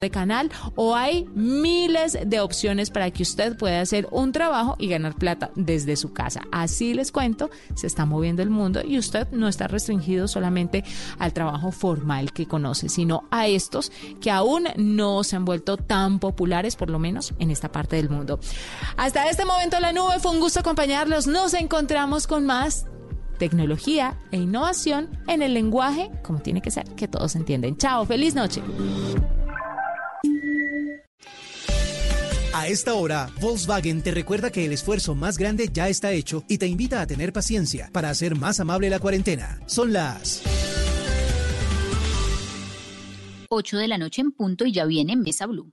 de canal o hay miles de opciones para que usted pueda hacer un trabajo y ganar plata desde su casa. Así les cuento, se está moviendo el mundo y usted no está restringido solamente al trabajo formal que conoce, sino a estos que aún no se han vuelto tan populares, por lo menos en esta parte del mundo. Hasta este momento la nube fue un gusto acompañarlos. Nos encontramos con más tecnología e innovación en el lenguaje como tiene que ser, que todos entienden. Chao, feliz noche. A esta hora, Volkswagen te recuerda que el esfuerzo más grande ya está hecho y te invita a tener paciencia para hacer más amable la cuarentena. Son las 8 de la noche en punto y ya viene Mesa Blue.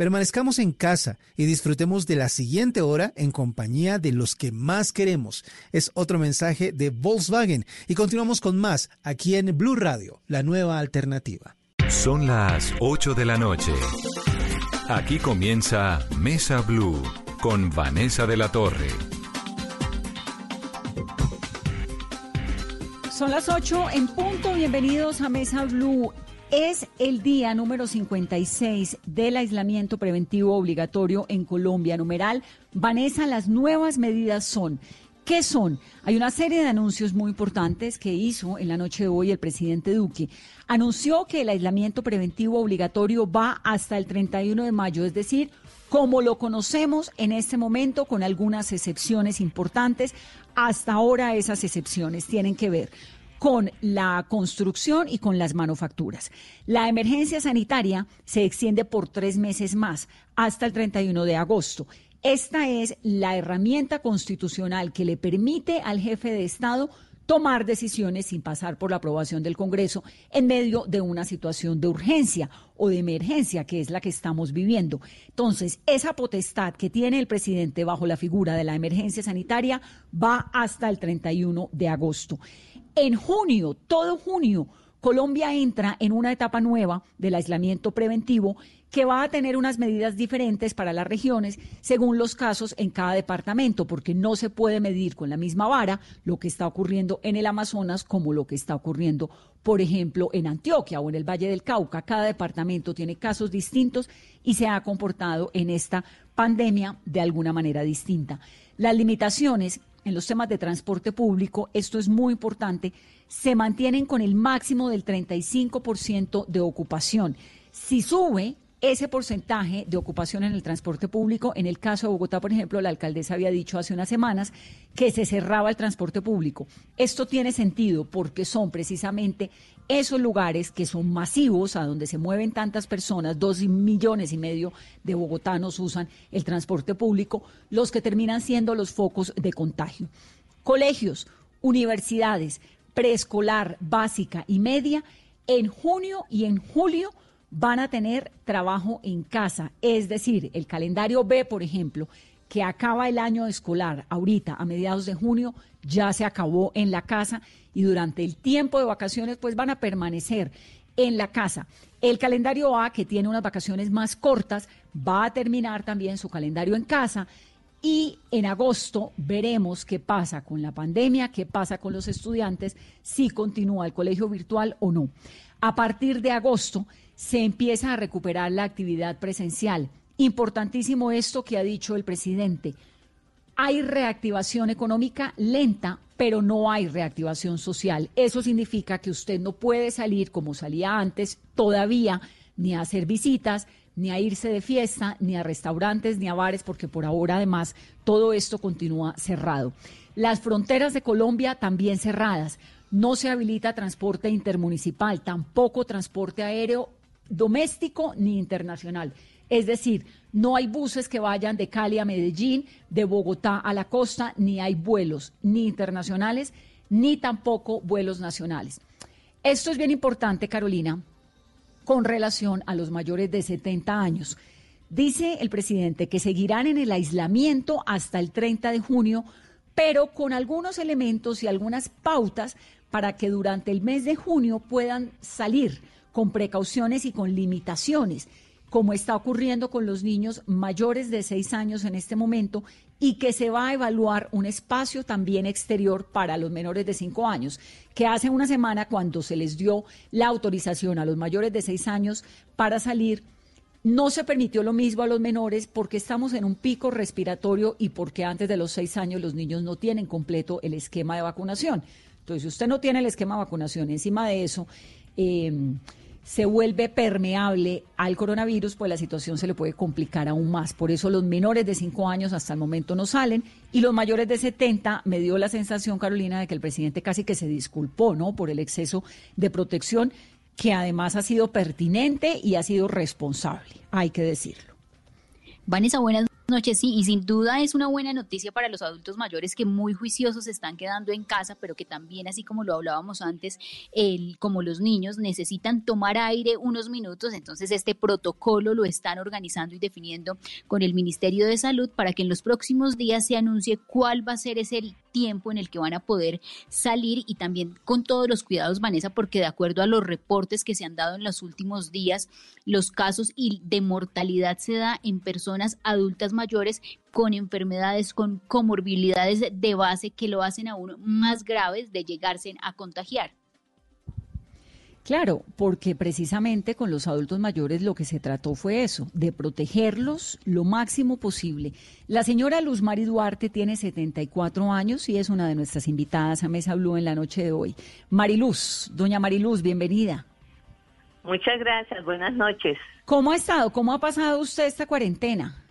permanezcamos en casa y disfrutemos de la siguiente hora en compañía de los que más queremos. Es otro mensaje de Volkswagen y continuamos con más aquí en Blue Radio, la nueva alternativa. Son las 8 de la noche. Aquí comienza Mesa Blue con Vanessa de la Torre. Son las 8 en punto. Bienvenidos a Mesa Blue. Es el día número 56 del aislamiento preventivo obligatorio en Colombia. Numeral, Vanessa, las nuevas medidas son ¿Qué son? Hay una serie de anuncios muy importantes que hizo en la noche de hoy el presidente Duque. Anunció que el aislamiento preventivo obligatorio va hasta el 31 de mayo, es decir, como lo conocemos en este momento, con algunas excepciones importantes. Hasta ahora esas excepciones tienen que ver con la construcción y con las manufacturas. La emergencia sanitaria se extiende por tres meses más, hasta el 31 de agosto. Esta es la herramienta constitucional que le permite al jefe de Estado tomar decisiones sin pasar por la aprobación del Congreso en medio de una situación de urgencia o de emergencia, que es la que estamos viviendo. Entonces, esa potestad que tiene el presidente bajo la figura de la emergencia sanitaria va hasta el 31 de agosto. En junio, todo junio, Colombia entra en una etapa nueva del aislamiento preventivo que va a tener unas medidas diferentes para las regiones según los casos en cada departamento, porque no se puede medir con la misma vara lo que está ocurriendo en el Amazonas como lo que está ocurriendo, por ejemplo, en Antioquia o en el Valle del Cauca. Cada departamento tiene casos distintos y se ha comportado en esta pandemia de alguna manera distinta. Las limitaciones en los temas de transporte público, esto es muy importante, se mantienen con el máximo del 35% de ocupación. Si sube, ese porcentaje de ocupación en el transporte público. En el caso de Bogotá, por ejemplo, la alcaldesa había dicho hace unas semanas que se cerraba el transporte público. Esto tiene sentido porque son precisamente esos lugares que son masivos, a donde se mueven tantas personas, dos millones y medio de bogotanos usan el transporte público, los que terminan siendo los focos de contagio. Colegios, universidades, preescolar, básica y media, en junio y en julio van a tener trabajo en casa. Es decir, el calendario B, por ejemplo, que acaba el año escolar ahorita, a mediados de junio, ya se acabó en la casa y durante el tiempo de vacaciones pues van a permanecer en la casa. El calendario A, que tiene unas vacaciones más cortas, va a terminar también su calendario en casa y en agosto veremos qué pasa con la pandemia, qué pasa con los estudiantes, si continúa el colegio virtual o no. A partir de agosto se empieza a recuperar la actividad presencial. Importantísimo esto que ha dicho el presidente. Hay reactivación económica lenta, pero no hay reactivación social. Eso significa que usted no puede salir como salía antes todavía, ni a hacer visitas, ni a irse de fiesta, ni a restaurantes, ni a bares, porque por ahora además todo esto continúa cerrado. Las fronteras de Colombia también cerradas. No se habilita transporte intermunicipal, tampoco transporte aéreo doméstico ni internacional. Es decir, no hay buses que vayan de Cali a Medellín, de Bogotá a la costa, ni hay vuelos ni internacionales, ni tampoco vuelos nacionales. Esto es bien importante, Carolina, con relación a los mayores de 70 años. Dice el presidente que seguirán en el aislamiento hasta el 30 de junio, pero con algunos elementos y algunas pautas para que durante el mes de junio puedan salir con precauciones y con limitaciones, como está ocurriendo con los niños mayores de seis años en este momento, y que se va a evaluar un espacio también exterior para los menores de cinco años, que hace una semana cuando se les dio la autorización a los mayores de seis años para salir, no se permitió lo mismo a los menores porque estamos en un pico respiratorio y porque antes de los seis años los niños no tienen completo el esquema de vacunación. Entonces, si usted no tiene el esquema de vacunación, encima de eso, eh, se vuelve permeable al coronavirus, pues la situación se le puede complicar aún más. Por eso los menores de 5 años hasta el momento no salen y los mayores de 70 me dio la sensación, Carolina, de que el presidente casi que se disculpó, ¿no? Por el exceso de protección que además ha sido pertinente y ha sido responsable, hay que decirlo. Vanessa, buenas noches, sí, y sin duda es una buena noticia para los adultos mayores que muy juiciosos se están quedando en casa, pero que también, así como lo hablábamos antes, el, como los niños necesitan tomar aire unos minutos, entonces este protocolo lo están organizando y definiendo con el Ministerio de Salud para que en los próximos días se anuncie cuál va a ser ese tiempo en el que van a poder salir y también con todos los cuidados, Vanessa, porque de acuerdo a los reportes que se han dado en los últimos días, los casos de mortalidad se da en personas adultas mayores con enfermedades, con comorbilidades de base que lo hacen aún más graves de llegarse a contagiar. Claro, porque precisamente con los adultos mayores lo que se trató fue eso, de protegerlos lo máximo posible. La señora Luz Mari Duarte tiene 74 años y es una de nuestras invitadas a Mesa Blue en la noche de hoy. Mariluz, doña Mariluz, bienvenida. Muchas gracias, buenas noches. ¿Cómo ha estado? ¿Cómo ha pasado usted esta cuarentena?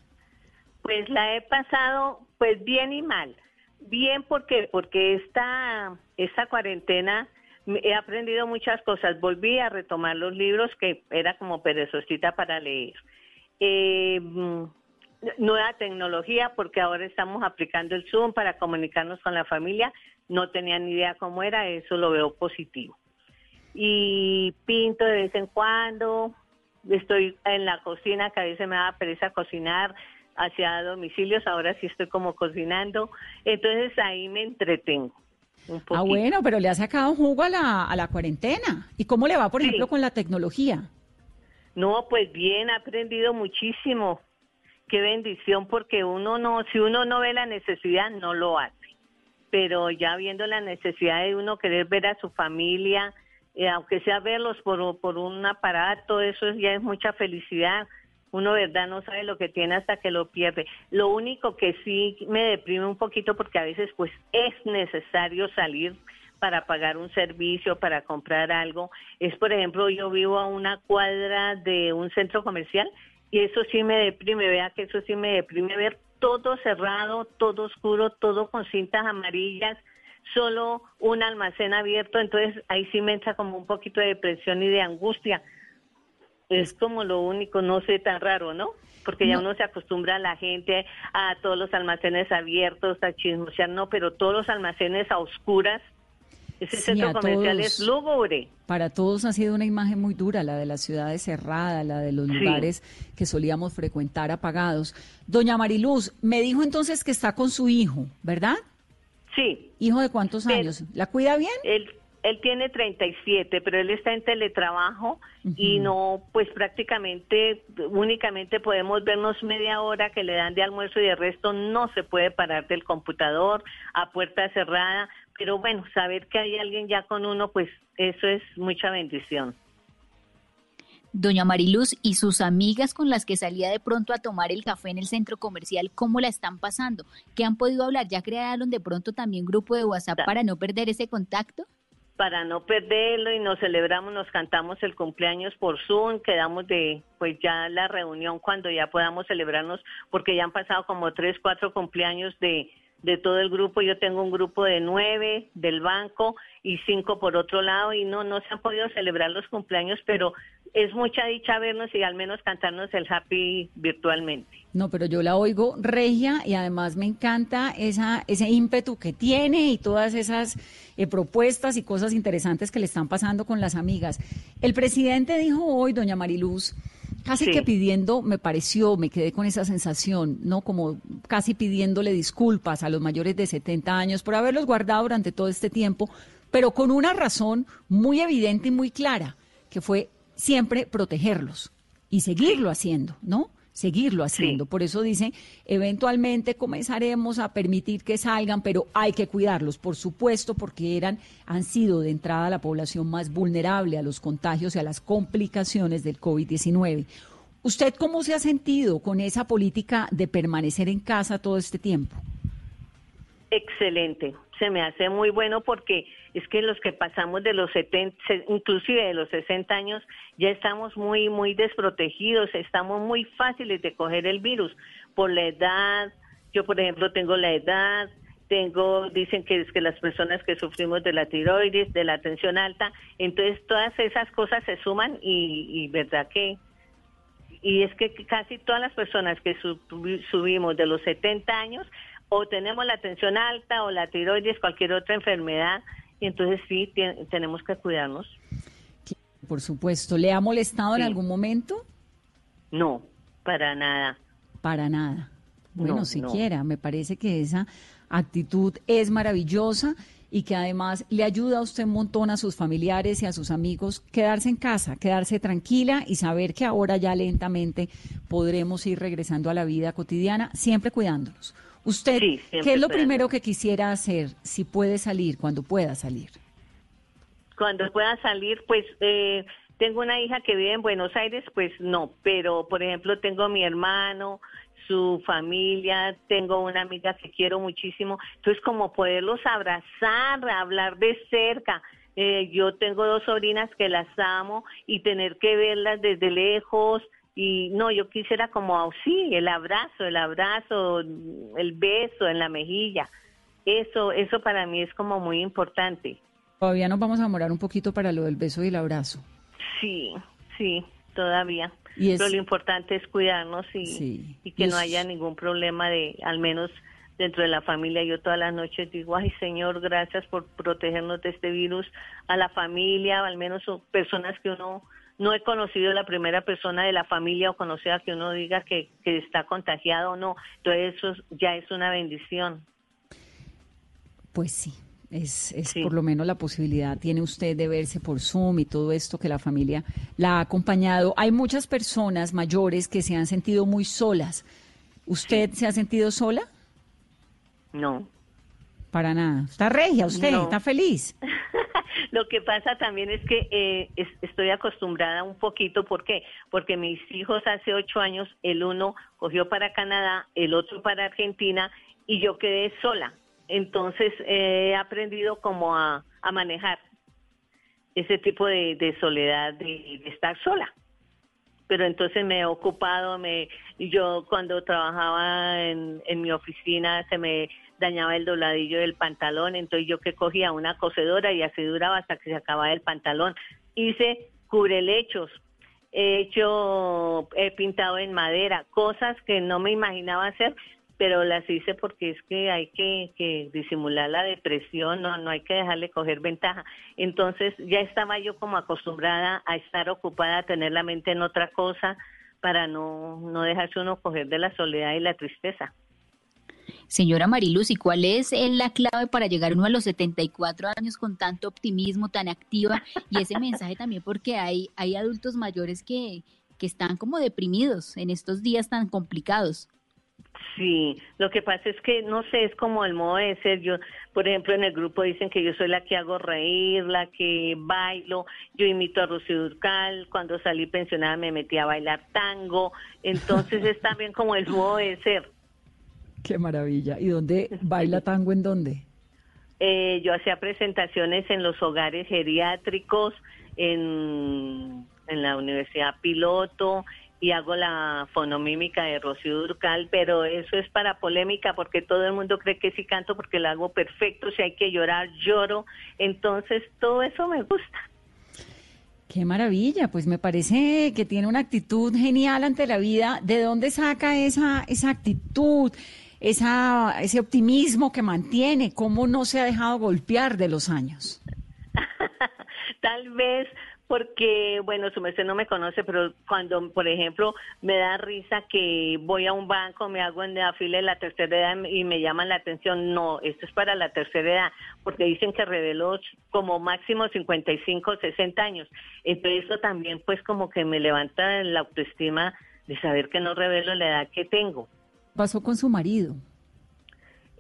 Pues la he pasado pues bien y mal. Bien porque porque esta esta cuarentena he aprendido muchas cosas. Volví a retomar los libros que era como perezosita para leer. Eh, mm, nueva tecnología, porque ahora estamos aplicando el Zoom para comunicarnos con la familia. No tenía ni idea cómo era, eso lo veo positivo. Y pinto de vez en cuando. Estoy en la cocina, que a veces me da pereza cocinar hacia domicilios, ahora sí estoy como cocinando. Entonces ahí me entretengo. Ah, bueno, pero le ha sacado jugo a la, a la cuarentena. ¿Y cómo le va, por ejemplo, con la tecnología? No, pues bien, ha aprendido muchísimo. Qué bendición, porque uno no, si uno no ve la necesidad, no lo hace. Pero ya viendo la necesidad de uno querer ver a su familia, eh, aunque sea verlos por, por un aparato, eso ya es mucha felicidad uno verdad no sabe lo que tiene hasta que lo pierde. Lo único que sí me deprime un poquito porque a veces pues es necesario salir para pagar un servicio, para comprar algo. Es, por ejemplo, yo vivo a una cuadra de un centro comercial y eso sí me deprime, vea que eso sí me deprime ver todo cerrado, todo oscuro, todo con cintas amarillas, solo un almacén abierto, entonces ahí sí me entra como un poquito de depresión y de angustia es como lo único, no sé, tan raro, ¿no? Porque ya uno se acostumbra a la gente a todos los almacenes abiertos, a chismosear, no, pero todos los almacenes a oscuras. Ese centro comercial es lúgubre. Para todos ha sido una imagen muy dura, la de las ciudades cerradas, la de los lugares que solíamos frecuentar apagados. Doña Mariluz, me dijo entonces que está con su hijo, ¿verdad? Sí. ¿Hijo de cuántos años? ¿La cuida bien? Él tiene 37, pero él está en teletrabajo y no, pues prácticamente, únicamente podemos vernos media hora que le dan de almuerzo y de resto no se puede parar del computador a puerta cerrada. Pero bueno, saber que hay alguien ya con uno, pues eso es mucha bendición. Doña Mariluz y sus amigas con las que salía de pronto a tomar el café en el centro comercial, ¿cómo la están pasando? ¿Qué han podido hablar? ¿Ya crearon de pronto también grupo de WhatsApp para no perder ese contacto? Para no perderlo y nos celebramos, nos cantamos el cumpleaños por Zoom, quedamos de pues ya la reunión cuando ya podamos celebrarnos, porque ya han pasado como tres, cuatro cumpleaños de, de todo el grupo. Yo tengo un grupo de nueve del banco y cinco por otro lado y no, no se han podido celebrar los cumpleaños, pero es mucha dicha vernos y al menos cantarnos el happy virtualmente. No, pero yo la oigo regia y además me encanta esa, ese ímpetu que tiene y todas esas eh, propuestas y cosas interesantes que le están pasando con las amigas. El presidente dijo hoy, doña Mariluz, casi que pidiendo, me pareció, me quedé con esa sensación, ¿no? Como casi pidiéndole disculpas a los mayores de 70 años por haberlos guardado durante todo este tiempo, pero con una razón muy evidente y muy clara, que fue siempre protegerlos y seguirlo haciendo, ¿no? Seguirlo haciendo. Por eso dice, eventualmente comenzaremos a permitir que salgan, pero hay que cuidarlos, por supuesto, porque eran, han sido de entrada la población más vulnerable a los contagios y a las complicaciones del COVID-19. ¿Usted cómo se ha sentido con esa política de permanecer en casa todo este tiempo? Excelente, se me hace muy bueno porque es que los que pasamos de los 70, inclusive de los 60 años, ya estamos muy, muy desprotegidos, estamos muy fáciles de coger el virus por la edad. Yo, por ejemplo, tengo la edad, tengo, dicen que es que las personas que sufrimos de la tiroides, de la tensión alta, entonces todas esas cosas se suman y, verdad que, y es que casi todas las personas que subimos de los 70 años, o tenemos la tensión alta o la tiroides, cualquier otra enfermedad, y entonces sí, tenemos que cuidarnos. Por supuesto. ¿Le ha molestado en algún momento? No, para nada. Para nada. Bueno, siquiera, me parece que esa actitud es maravillosa y que además le ayuda a usted un montón a sus familiares y a sus amigos quedarse en casa, quedarse tranquila y saber que ahora ya lentamente podremos ir regresando a la vida cotidiana, siempre cuidándonos. Usted, ¿qué es lo primero que quisiera hacer si puede salir, cuando pueda salir? Cuando pueda salir, pues eh, tengo una hija que vive en Buenos Aires, pues no, pero por ejemplo tengo mi hermano, su familia, tengo una amiga que quiero muchísimo, entonces como poderlos abrazar, hablar de cerca. Eh, yo tengo dos sobrinas que las amo y tener que verlas desde lejos, y no, yo quisiera como, sí, el abrazo, el abrazo, el beso en la mejilla. Eso, eso para mí es como muy importante. Todavía nos vamos a morar un poquito para lo del beso y el abrazo. Sí, sí, todavía. Pero lo importante es cuidarnos y, y que no haya ningún problema de, al menos dentro de la familia. Yo todas las noches digo, ay Señor, gracias por protegernos de este virus, a la familia, al menos personas que uno no he conocido la primera persona de la familia o conocida que uno diga que, está contagiado o no. Entonces eso ya es una bendición. Pues sí, es, es por lo menos la posibilidad tiene usted de verse por Zoom y todo esto que la familia la ha acompañado. Hay muchas personas mayores que se han sentido muy solas. ¿Usted se ha sentido sola? No. Para nada. ¿Está regia usted? ¿Está feliz? Lo que pasa también es que eh, estoy acostumbrada un poquito, ¿por qué? Porque mis hijos hace ocho años, el uno cogió para Canadá, el otro para Argentina y yo quedé sola. Entonces he aprendido como a, manejar ese tipo de, soledad, de, estar sola pero entonces me he ocupado, me, yo cuando trabajaba en, en mi oficina se me dañaba el dobladillo del pantalón, entonces yo que cogía una cocedora y así duraba hasta que se acababa el pantalón. Hice cubrelechos, he hecho, he pintado en madera, cosas que no me imaginaba hacer, pero las hice porque es que hay que, disimular la depresión, no, no hay que dejarle coger ventaja. Entonces ya estaba yo como acostumbrada a estar ocupada, a tener la mente en otra cosa para no, no dejarse uno coger de la soledad y la tristeza. Señora Mariluz, ¿y cuál es eh, la clave para llegar uno a los 74 años con tanto optimismo, tan activa? Y ese mensaje también porque hay, hay adultos mayores que, que están como deprimidos en estos días tan complicados. Sí, lo que pasa es que no sé, es como el modo de ser. Yo, por ejemplo, en el grupo dicen que yo soy la que hago reír, la que bailo. Yo imito a Rocío Durcal. Cuando salí pensionada me metí a bailar tango. Entonces es también como el modo de ser. Qué maravilla. ¿Y dónde baila tango en dónde? Eh, yo hacía presentaciones en los hogares geriátricos, en, en la Universidad Piloto y hago la fonomímica de Rocío Durcal, pero eso es para polémica porque todo el mundo cree que sí canto porque lo hago perfecto, si hay que llorar, lloro, entonces todo eso me gusta. Qué maravilla, pues me parece que tiene una actitud genial ante la vida. ¿De dónde saca esa, esa actitud? Esa, ese optimismo que mantiene, cómo no se ha dejado golpear de los años. Tal vez porque, bueno, su merced no me conoce, pero cuando, por ejemplo, me da risa que voy a un banco, me hago en la fila de la tercera edad y me llaman la atención, no, esto es para la tercera edad, porque dicen que reveló como máximo 55, 60 años. Entonces eso también pues como que me levanta la autoestima de saber que no revelo la edad que tengo. Pasó con su marido.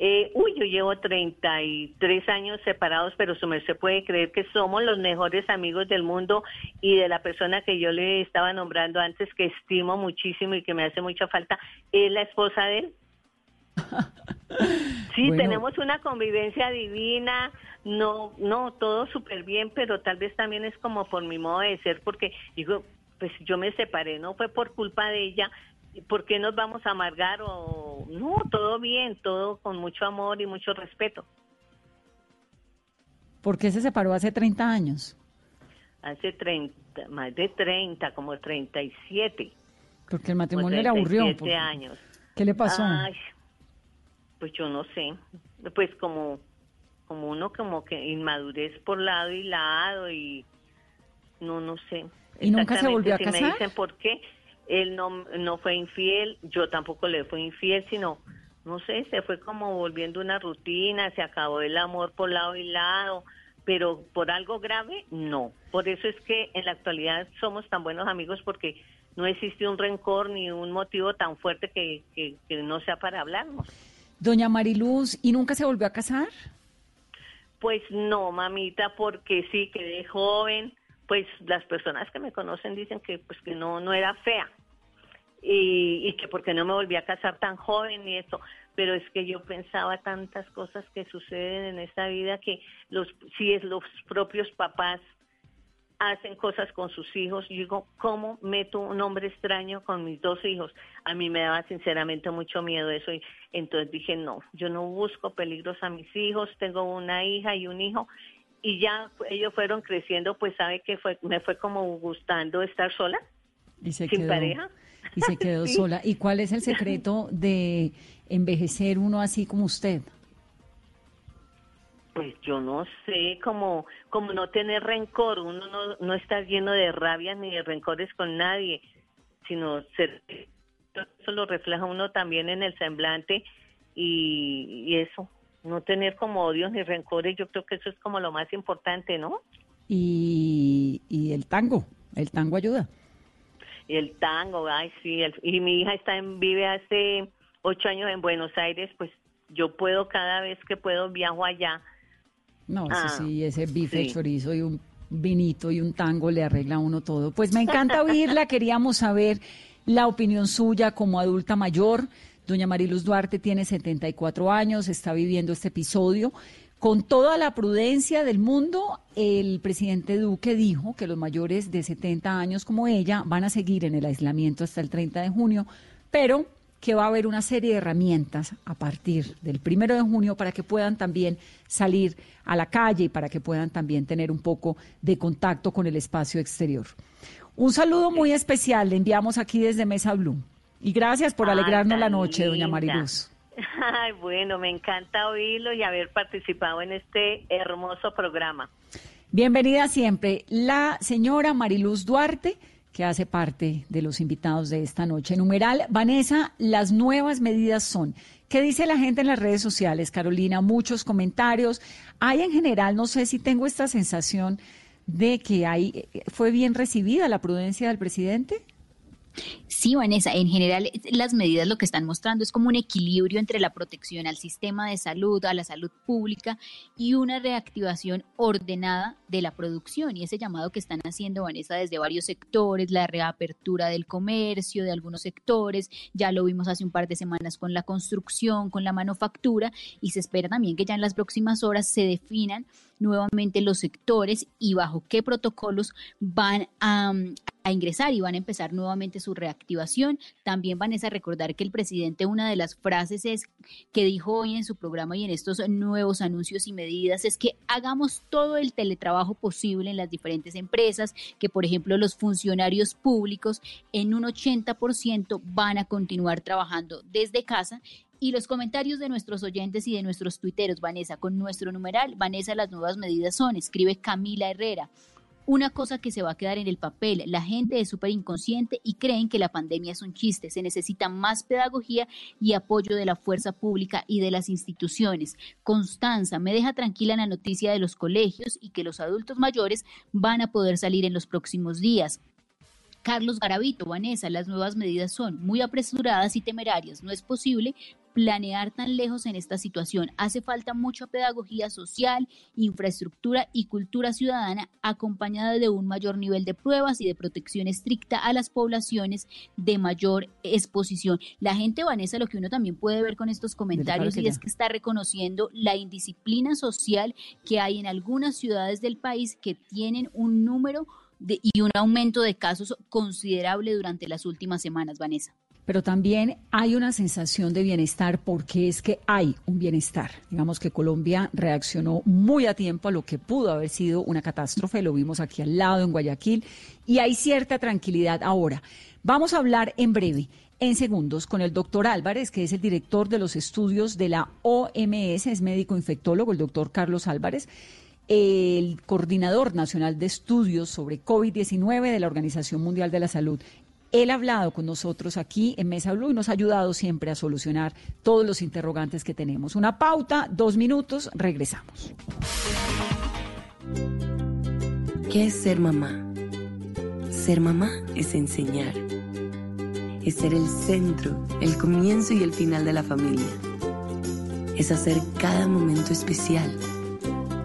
Eh, uy, yo llevo 33 años separados, pero su se puede creer que somos los mejores amigos del mundo y de la persona que yo le estaba nombrando antes, que estimo muchísimo y que me hace mucha falta, es la esposa de él. Sí, tenemos una convivencia divina, no, no, todo súper bien, pero tal vez también es como por mi modo de ser, porque digo, pues yo me separé, no fue por culpa de ella, ¿por qué nos vamos a amargar? O no, todo bien, todo con mucho amor y mucho respeto. ¿Por qué se separó hace 30 años? Hace 30, más de 30, como 37. Porque el matrimonio era aburrido. años. ¿Qué le pasó? pues yo no sé. Pues como, como uno como que inmadurez por lado y lado y no, no sé. ¿Y nunca se volvió a casar? me dicen por qué él no, no fue infiel, yo tampoco le fui infiel, sino, no sé, se fue como volviendo una rutina, se acabó el amor por lado y lado, pero por algo grave, no. Por eso es que en la actualidad somos tan buenos amigos porque no existe un rencor ni un motivo tan fuerte que, que, que no sea para hablarnos. Doña Mariluz, ¿y nunca se volvió a casar? Pues no, mamita, porque sí, quedé joven, pues las personas que me conocen dicen que pues que no no era fea y, y que porque no me volví a casar tan joven y eso pero es que yo pensaba tantas cosas que suceden en esta vida que los si es los propios papás hacen cosas con sus hijos. Yo digo, ¿cómo meto un hombre extraño con mis dos hijos? A mí me daba sinceramente mucho miedo eso y entonces dije, no, yo no busco peligros a mis hijos, tengo una hija y un hijo y ya ellos fueron creciendo, pues sabe que fue, me fue como gustando estar sola, y se sin quedó, pareja. Y se quedó sola. ¿Y cuál es el secreto de envejecer uno así como usted? Pues yo no sé, como, como no tener rencor, uno no, no está lleno de rabia ni de rencores con nadie, sino ser, eso lo refleja uno también en el semblante y, y eso, no tener como odios ni rencores, yo creo que eso es como lo más importante, ¿no? Y, y el tango, el tango ayuda. Y el tango, ay, sí, y mi hija está en, vive hace ocho años en Buenos Aires, pues yo puedo cada vez que puedo viajo allá. No, sí, ah, sí, ese bife, chorizo y un vinito y un tango le arregla a uno todo. Pues me encanta oírla, queríamos saber la opinión suya como adulta mayor Doña Mariluz Duarte tiene 74 años, está viviendo este episodio. Con toda la prudencia del mundo, el presidente Duque dijo que los mayores de 70 años como ella van a seguir en el aislamiento hasta el 30 de junio, pero que va a haber una serie de herramientas a partir del primero de junio para que puedan también salir a la calle y para que puedan también tener un poco de contacto con el espacio exterior. Un saludo muy especial le enviamos aquí desde Mesa Blue. Y gracias por alegrarnos la noche, doña Mariluz. Ay, bueno, me encanta oírlo y haber participado en este hermoso programa. Bienvenida siempre la señora Mariluz Duarte, que hace parte de los invitados de esta noche. Numeral, Vanessa, las nuevas medidas son. ¿Qué dice la gente en las redes sociales, Carolina? Muchos comentarios. Hay en general, no sé si tengo esta sensación de que hay, fue bien recibida la prudencia del presidente. Sí, Vanessa, en general las medidas lo que están mostrando es como un equilibrio entre la protección al sistema de salud, a la salud pública y una reactivación ordenada de la producción. Y ese llamado que están haciendo, Vanessa, desde varios sectores, la reapertura del comercio, de algunos sectores, ya lo vimos hace un par de semanas con la construcción, con la manufactura, y se espera también que ya en las próximas horas se definan nuevamente los sectores y bajo qué protocolos van a, ingresar y van a empezar nuevamente su reactivación. También van a recordar que el presidente, una de las frases es que dijo hoy en su programa y en estos nuevos anuncios y medidas es que hagamos todo el teletrabajo posible en las diferentes empresas, que por ejemplo los funcionarios públicos en un 80% van a continuar trabajando desde casa y los comentarios de nuestros oyentes y de nuestros tuiteros, Vanessa, con nuestro numeral, Vanessa, las nuevas medidas son, escribe Camila Herrera. una cosa que se va a quedar en el papel. La gente es súper inconsciente y creen que la pandemia es un chiste. Se necesita más pedagogía y apoyo de la fuerza pública y de las instituciones. Constanza, me deja tranquila la noticia de los colegios y que los adultos mayores van a poder salir en los próximos días. Carlos Garavito, Vanessa, las nuevas medidas son muy apresuradas y temerarias. No es posible planear tan lejos en esta situación. Hace falta mucha pedagogía social, infraestructura y cultura ciudadana acompañada de un mayor nivel de pruebas y de protección estricta a las poblaciones de mayor exposición. La gente, Vanessa, lo que uno también puede ver con estos comentarios y es que está reconociendo la indisciplina social que hay en algunas ciudades del país que tienen un número y un aumento de casos considerable durante las últimas semanas, Vanessa pero también hay una sensación de bienestar porque es que hay un bienestar. Digamos que Colombia reaccionó muy a tiempo a lo que pudo haber sido una catástrofe, lo vimos aquí al lado en Guayaquil, y hay cierta tranquilidad ahora. Vamos a hablar en breve, en segundos, con el doctor Álvarez, que es el director de los estudios de la OMS, es médico infectólogo, el doctor Carlos Álvarez el coordinador nacional de estudios sobre COVID-19 de la Organización Mundial de la Salud. Él ha hablado con nosotros aquí en Mesa Blue y nos ha ayudado siempre a solucionar todos los interrogantes que tenemos. Una pauta, dos minutos, regresamos. ¿Qué es ser mamá? Ser mamá es enseñar. Es ser el centro, el comienzo y el final de la familia. Es hacer cada momento especial.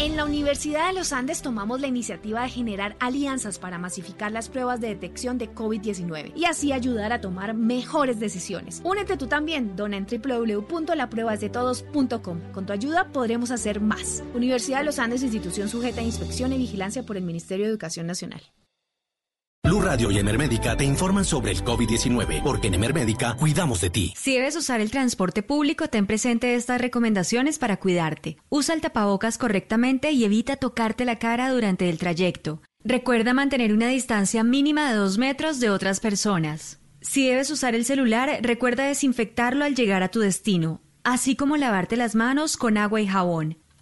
En la Universidad de los Andes tomamos la iniciativa de generar alianzas para masificar las pruebas de detección de COVID-19 y así ayudar a tomar mejores decisiones. Únete tú también, dona en www.lapruebasdetodos.com. Con tu ayuda podremos hacer más. Universidad de los Andes, institución sujeta a inspección y vigilancia por el Ministerio de Educación Nacional. Blue Radio y Emermédica te informan sobre el COVID-19, porque en Emermédica cuidamos de ti. Si debes usar el transporte público, ten presente estas recomendaciones para cuidarte. Usa el tapabocas correctamente y evita tocarte la cara durante el trayecto. Recuerda mantener una distancia mínima de dos metros de otras personas. Si debes usar el celular, recuerda desinfectarlo al llegar a tu destino, así como lavarte las manos con agua y jabón.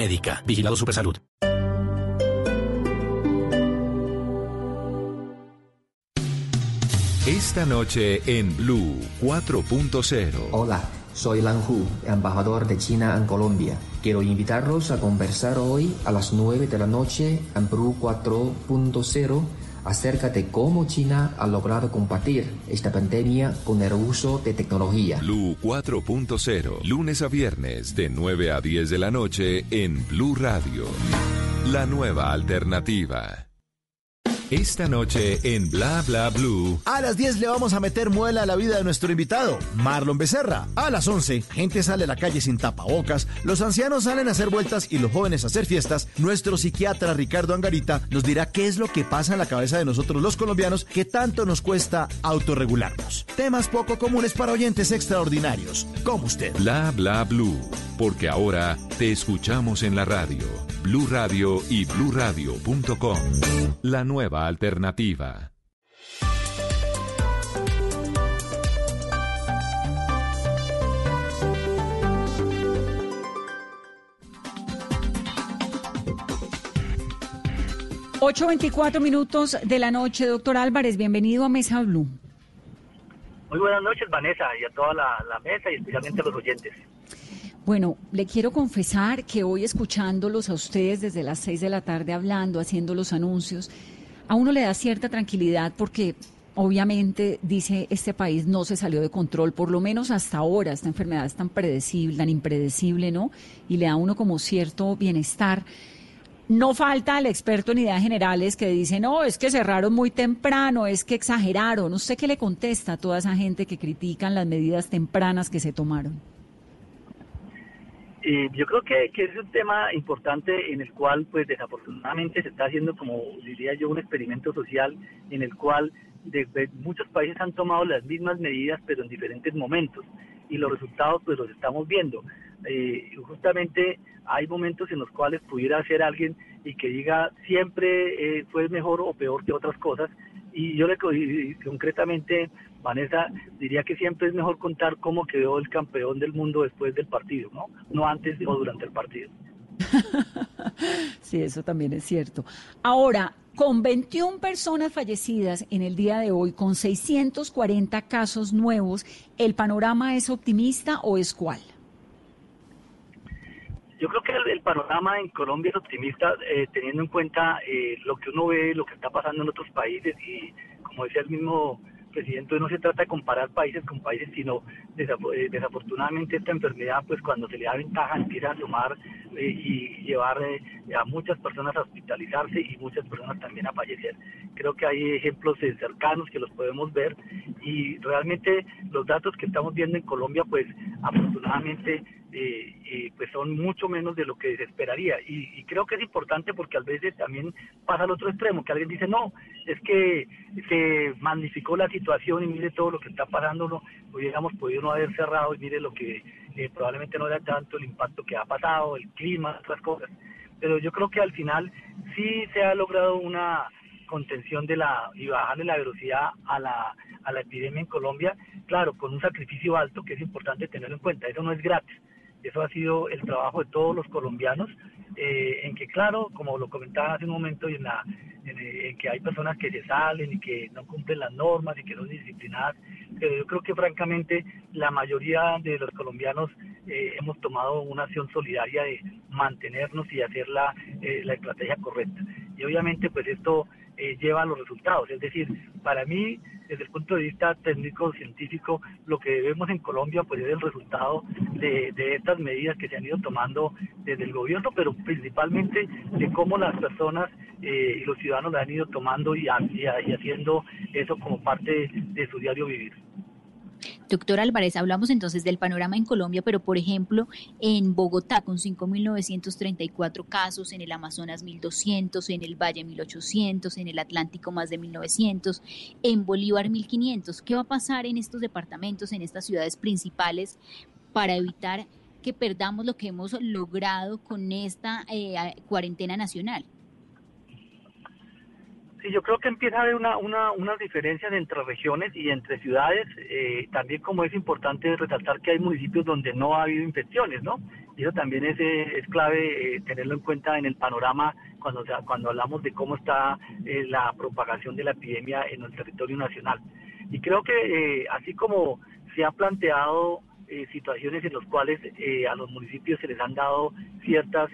Médica. Vigilado Supersalud. Esta noche en Blue 4.0. Hola, soy Lan Hu, embajador de China en Colombia. Quiero invitarlos a conversar hoy a las 9 de la noche en Blue 4.0 acerca de cómo China ha logrado combatir esta pandemia con el uso de tecnología. Blue 4.0, lunes a viernes de 9 a 10 de la noche en Blue Radio. La nueva alternativa. Esta noche en Bla Bla Blue. A las 10 le vamos a meter muela a la vida de nuestro invitado, Marlon Becerra. A las 11, gente sale a la calle sin tapabocas, los ancianos salen a hacer vueltas y los jóvenes a hacer fiestas. Nuestro psiquiatra Ricardo Angarita nos dirá qué es lo que pasa en la cabeza de nosotros los colombianos que tanto nos cuesta autorregularnos. Temas poco comunes para oyentes extraordinarios, como usted. Bla Bla Blue, porque ahora te escuchamos en la radio. Blue Radio y bluradio.com. La nueva alternativa. Ocho veinticuatro minutos de la noche, doctor Álvarez, bienvenido a Mesa Blue. Muy buenas noches, Vanessa, y a toda la, la mesa y especialmente a los oyentes. Bueno, le quiero confesar que hoy escuchándolos a ustedes desde las seis de la tarde hablando, haciendo los anuncios, a uno le da cierta tranquilidad porque obviamente dice este país no se salió de control, por lo menos hasta ahora, esta enfermedad es tan predecible, tan impredecible, ¿no? Y le da a uno como cierto bienestar. No falta el experto en ideas generales que dice, no, es que cerraron muy temprano, es que exageraron. ¿Usted qué le contesta a toda esa gente que critican las medidas tempranas que se tomaron? Eh, yo creo que, que, es un tema importante en el cual, pues desafortunadamente se está haciendo, como diría yo, un experimento social en el cual de, muchos países han tomado las mismas medidas, pero en diferentes momentos. Y los resultados, pues los estamos viendo. Eh, justamente hay momentos en los cuales pudiera ser alguien y que diga siempre eh, fue mejor o peor que otras cosas. Y yo le concretamente, Vanessa, diría que siempre es mejor contar cómo quedó el campeón del mundo después del partido, ¿no? No antes o durante el partido. sí, eso también es cierto. Ahora, con 21 personas fallecidas en el día de hoy, con 640 casos nuevos, ¿el panorama es optimista o es cuál? Yo creo que el, panorama en Colombia es optimista, eh, teniendo en cuenta eh, lo que uno ve, lo que está pasando en otros países y, como decía el mismo presidente, no se trata de comparar países con países, sino eh, desafortunadamente esta enfermedad, pues cuando se le da ventaja, empieza a tomar y llevar a muchas personas a hospitalizarse y muchas personas también a fallecer. Creo que hay ejemplos cercanos que los podemos ver y realmente los datos que estamos viendo en Colombia, pues afortunadamente eh, pues son mucho menos de lo que se esperaría. Y, creo que es importante porque a veces también pasa al otro extremo, que alguien dice, no, es que se magnificó la situación y mire todo lo que está pasando, no, hubiéramos podido no haber cerrado y mire lo que eh, probablemente no era tanto el impacto que ha pasado, el clima, otras cosas. Pero yo creo que al final sí se ha logrado una contención de la y bajarle la velocidad a la, a la epidemia en Colombia, claro, con un sacrificio alto que es importante tenerlo en cuenta, eso no es gratis, eso ha sido el trabajo de todos los colombianos, eh, en que claro, como lo comentaba hace un momento, en, la, en, que hay personas que se salen y que no cumplen las normas y que son disciplinadas, pero yo creo que francamente la mayoría de los colombianos eh, hemos tomado una acción solidaria de mantenernos y hacer la, eh, la estrategia correcta. Y obviamente pues esto eh, lleva a los resultados. Es decir, para mí, desde el punto de vista técnico-científico, lo que vemos en Colombia pues es el resultado de, estas medidas que se han ido tomando desde el gobierno, pero principalmente de cómo las personas eh, y los ciudadanos la han ido tomando y, y haciendo eso como parte de su diario vivir. Doctor Álvarez, hablamos entonces del panorama en Colombia, pero por ejemplo en Bogotá con 5.934 casos, en el Amazonas 1.200, en el Valle 1.800, en el Atlántico más de 1.900, en Bolívar 1.500. ¿Qué va a pasar en estos departamentos, en estas ciudades principales para evitar que perdamos lo que hemos logrado con esta eh, cuarentena nacional? Sí, yo creo que empieza a haber una, una, unas diferencias entre regiones y entre ciudades. Eh, también como es importante resaltar que hay municipios donde no ha habido infecciones, ¿no? Y eso también es, eh, es clave eh, tenerlo en cuenta en el panorama cuando, cuando hablamos de cómo está la propagación de la epidemia en el territorio nacional. Y creo que así como se ha planteado situaciones en las cuales a los municipios se les han dado ciertas,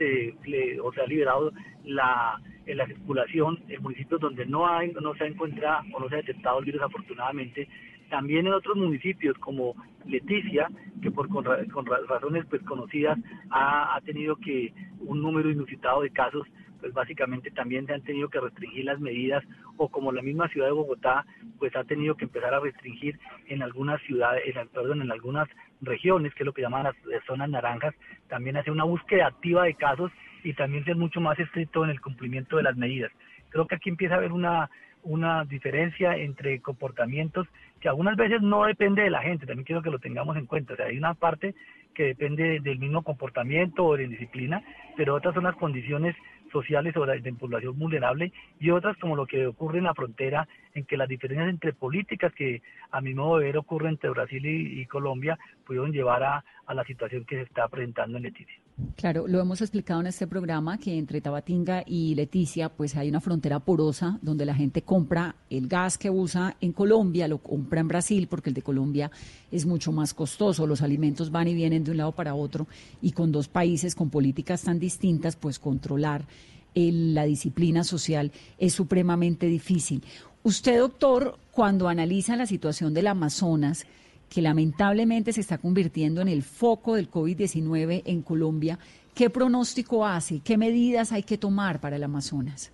o se ha liberado la en la circulación en municipios donde no hay, no se ha encontrado o no se ha detectado el virus afortunadamente, también en otros municipios como Leticia, que por con, razones pues conocidas ha, ha, tenido que un número inusitado de casos, pues básicamente también se han tenido que restringir las medidas o como la misma ciudad de Bogotá pues ha tenido que empezar a restringir en algunas ciudades, en, perdón, en algunas regiones, que es lo que llaman las zonas naranjas, también hace una búsqueda activa de casos y también ser mucho más estricto en el cumplimiento de las medidas. Creo que aquí empieza a haber una, una diferencia entre comportamientos que algunas veces no depende de la gente, también quiero que lo tengamos en cuenta. O sea, hay una parte que depende del mismo comportamiento o de disciplina, pero otras son las condiciones sociales o de, población vulnerable y otras como lo que ocurre en la frontera, en que las diferencias entre políticas que a mi modo de ver ocurren entre Brasil y, Colombia pudieron llevar a, a la situación que se está presentando en Leticia. Claro, lo hemos explicado en este programa que entre Tabatinga y Leticia pues hay una frontera porosa donde la gente compra el gas que usa en Colombia, lo compra en Brasil porque el de Colombia es mucho más costoso, los alimentos van y vienen de un lado para otro y con dos países con políticas tan distintas pues controlar la disciplina social es supremamente difícil. Usted, doctor, cuando analiza la situación del Amazonas, que lamentablemente se está convirtiendo en el foco del COVID-19 en Colombia, ¿qué pronóstico hace? ¿Qué medidas hay que tomar para el Amazonas?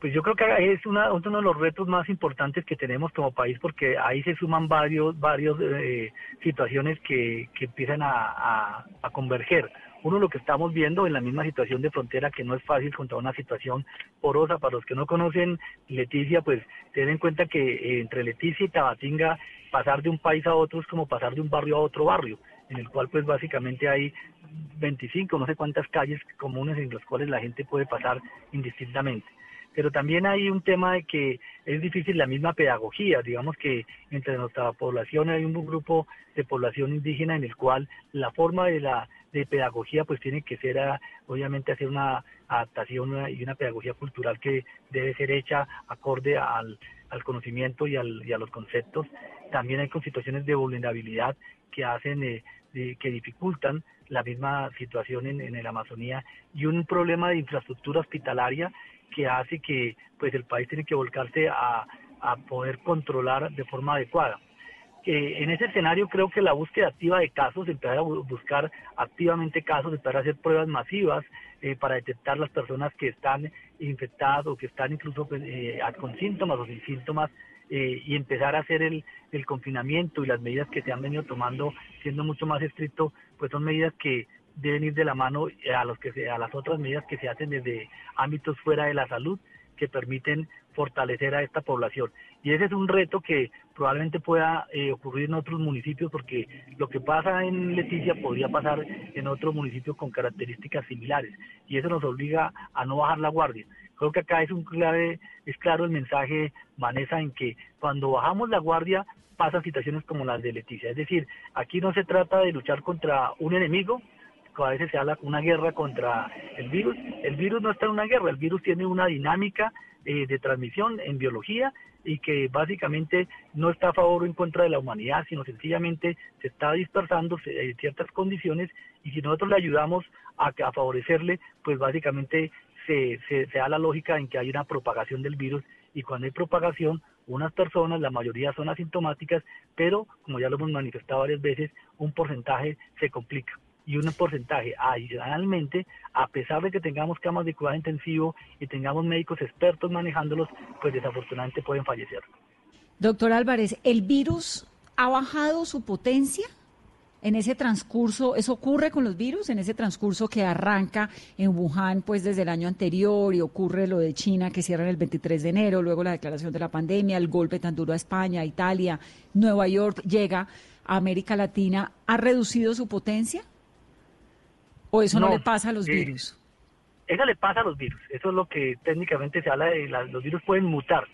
Pues yo creo que es una, uno de los retos más importantes que tenemos como país porque ahí se suman varios, varios eh, situaciones que, que empiezan a, a, converger. Uno lo que estamos viendo en la misma situación de frontera que no es fácil contra una situación porosa. Para los que no conocen Leticia, pues ten en cuenta que eh, entre Leticia y Tabatinga pasar de un país a otro es como pasar de un barrio a otro barrio, en el cual pues básicamente hay 25, no sé cuántas calles comunes en las cuales la gente puede pasar indistintamente pero también hay un tema de que es difícil la misma pedagogía, digamos que entre nuestra población hay un grupo de población indígena en el cual la forma de la de pedagogía pues tiene que ser ah, obviamente hacer una adaptación y una pedagogía cultural que debe ser hecha acorde al, conocimiento y, al, y a los conceptos. También hay con situaciones de vulnerabilidad que hacen eh, que dificultan la misma situación en, en la Amazonía y un problema de infraestructura hospitalaria que hace que pues el país tiene que volcarse a, a poder controlar de forma adecuada. Eh, en ese escenario creo que la búsqueda activa de casos, empezar a buscar activamente casos, empezar a hacer pruebas masivas eh, para detectar las personas que están infectadas o que están incluso pues, eh, con síntomas o sin síntomas y empezar a hacer el, el confinamiento y las medidas que se han venido tomando siendo mucho más estricto, pues son medidas que deben ir de la mano a, los que a las otras medidas que se hacen desde ámbitos fuera de la salud que permiten fortalecer a esta población. Y ese es un reto que probablemente pueda eh, ocurrir en otros municipios porque lo que pasa en Leticia podría pasar en otros municipios con características similares y eso nos obliga a no bajar la guardia. Creo que acá es un clave, es claro el mensaje, Vanessa, en que cuando bajamos la guardia pasan situaciones como las de Leticia. Es decir, aquí no se trata de luchar contra un enemigo, a veces se habla una guerra contra el virus. El virus no está en una guerra, el virus tiene una dinámica eh, de transmisión en biología y que básicamente no está a favor o en contra de la humanidad, sino sencillamente se está dispersando en ciertas condiciones y si nosotros le ayudamos a, a favorecerle, pues básicamente se, se, se da la lógica en que hay una propagación del virus y cuando hay propagación, unas personas, la mayoría son asintomáticas, pero como ya lo hemos manifestado varias veces, un porcentaje se complica y un porcentaje adicionalmente, a pesar de que tengamos camas de cuidado intensivo y tengamos médicos expertos manejándolos, pues desafortunadamente pueden fallecer. Doctor Álvarez, ¿el virus ha bajado su potencia? En ese transcurso, ¿eso ocurre con los virus? En ese transcurso que arranca en Wuhan, pues desde el año anterior, y ocurre lo de China que cierra el 23 de enero, luego la declaración de la pandemia, el golpe tan duro a España, Italia, Nueva York, llega a América Latina, ¿ha reducido su potencia? ¿O eso no, le pasa a los eh, virus? Eso le pasa a los virus. Eso es lo que técnicamente se habla de los virus pueden mutar,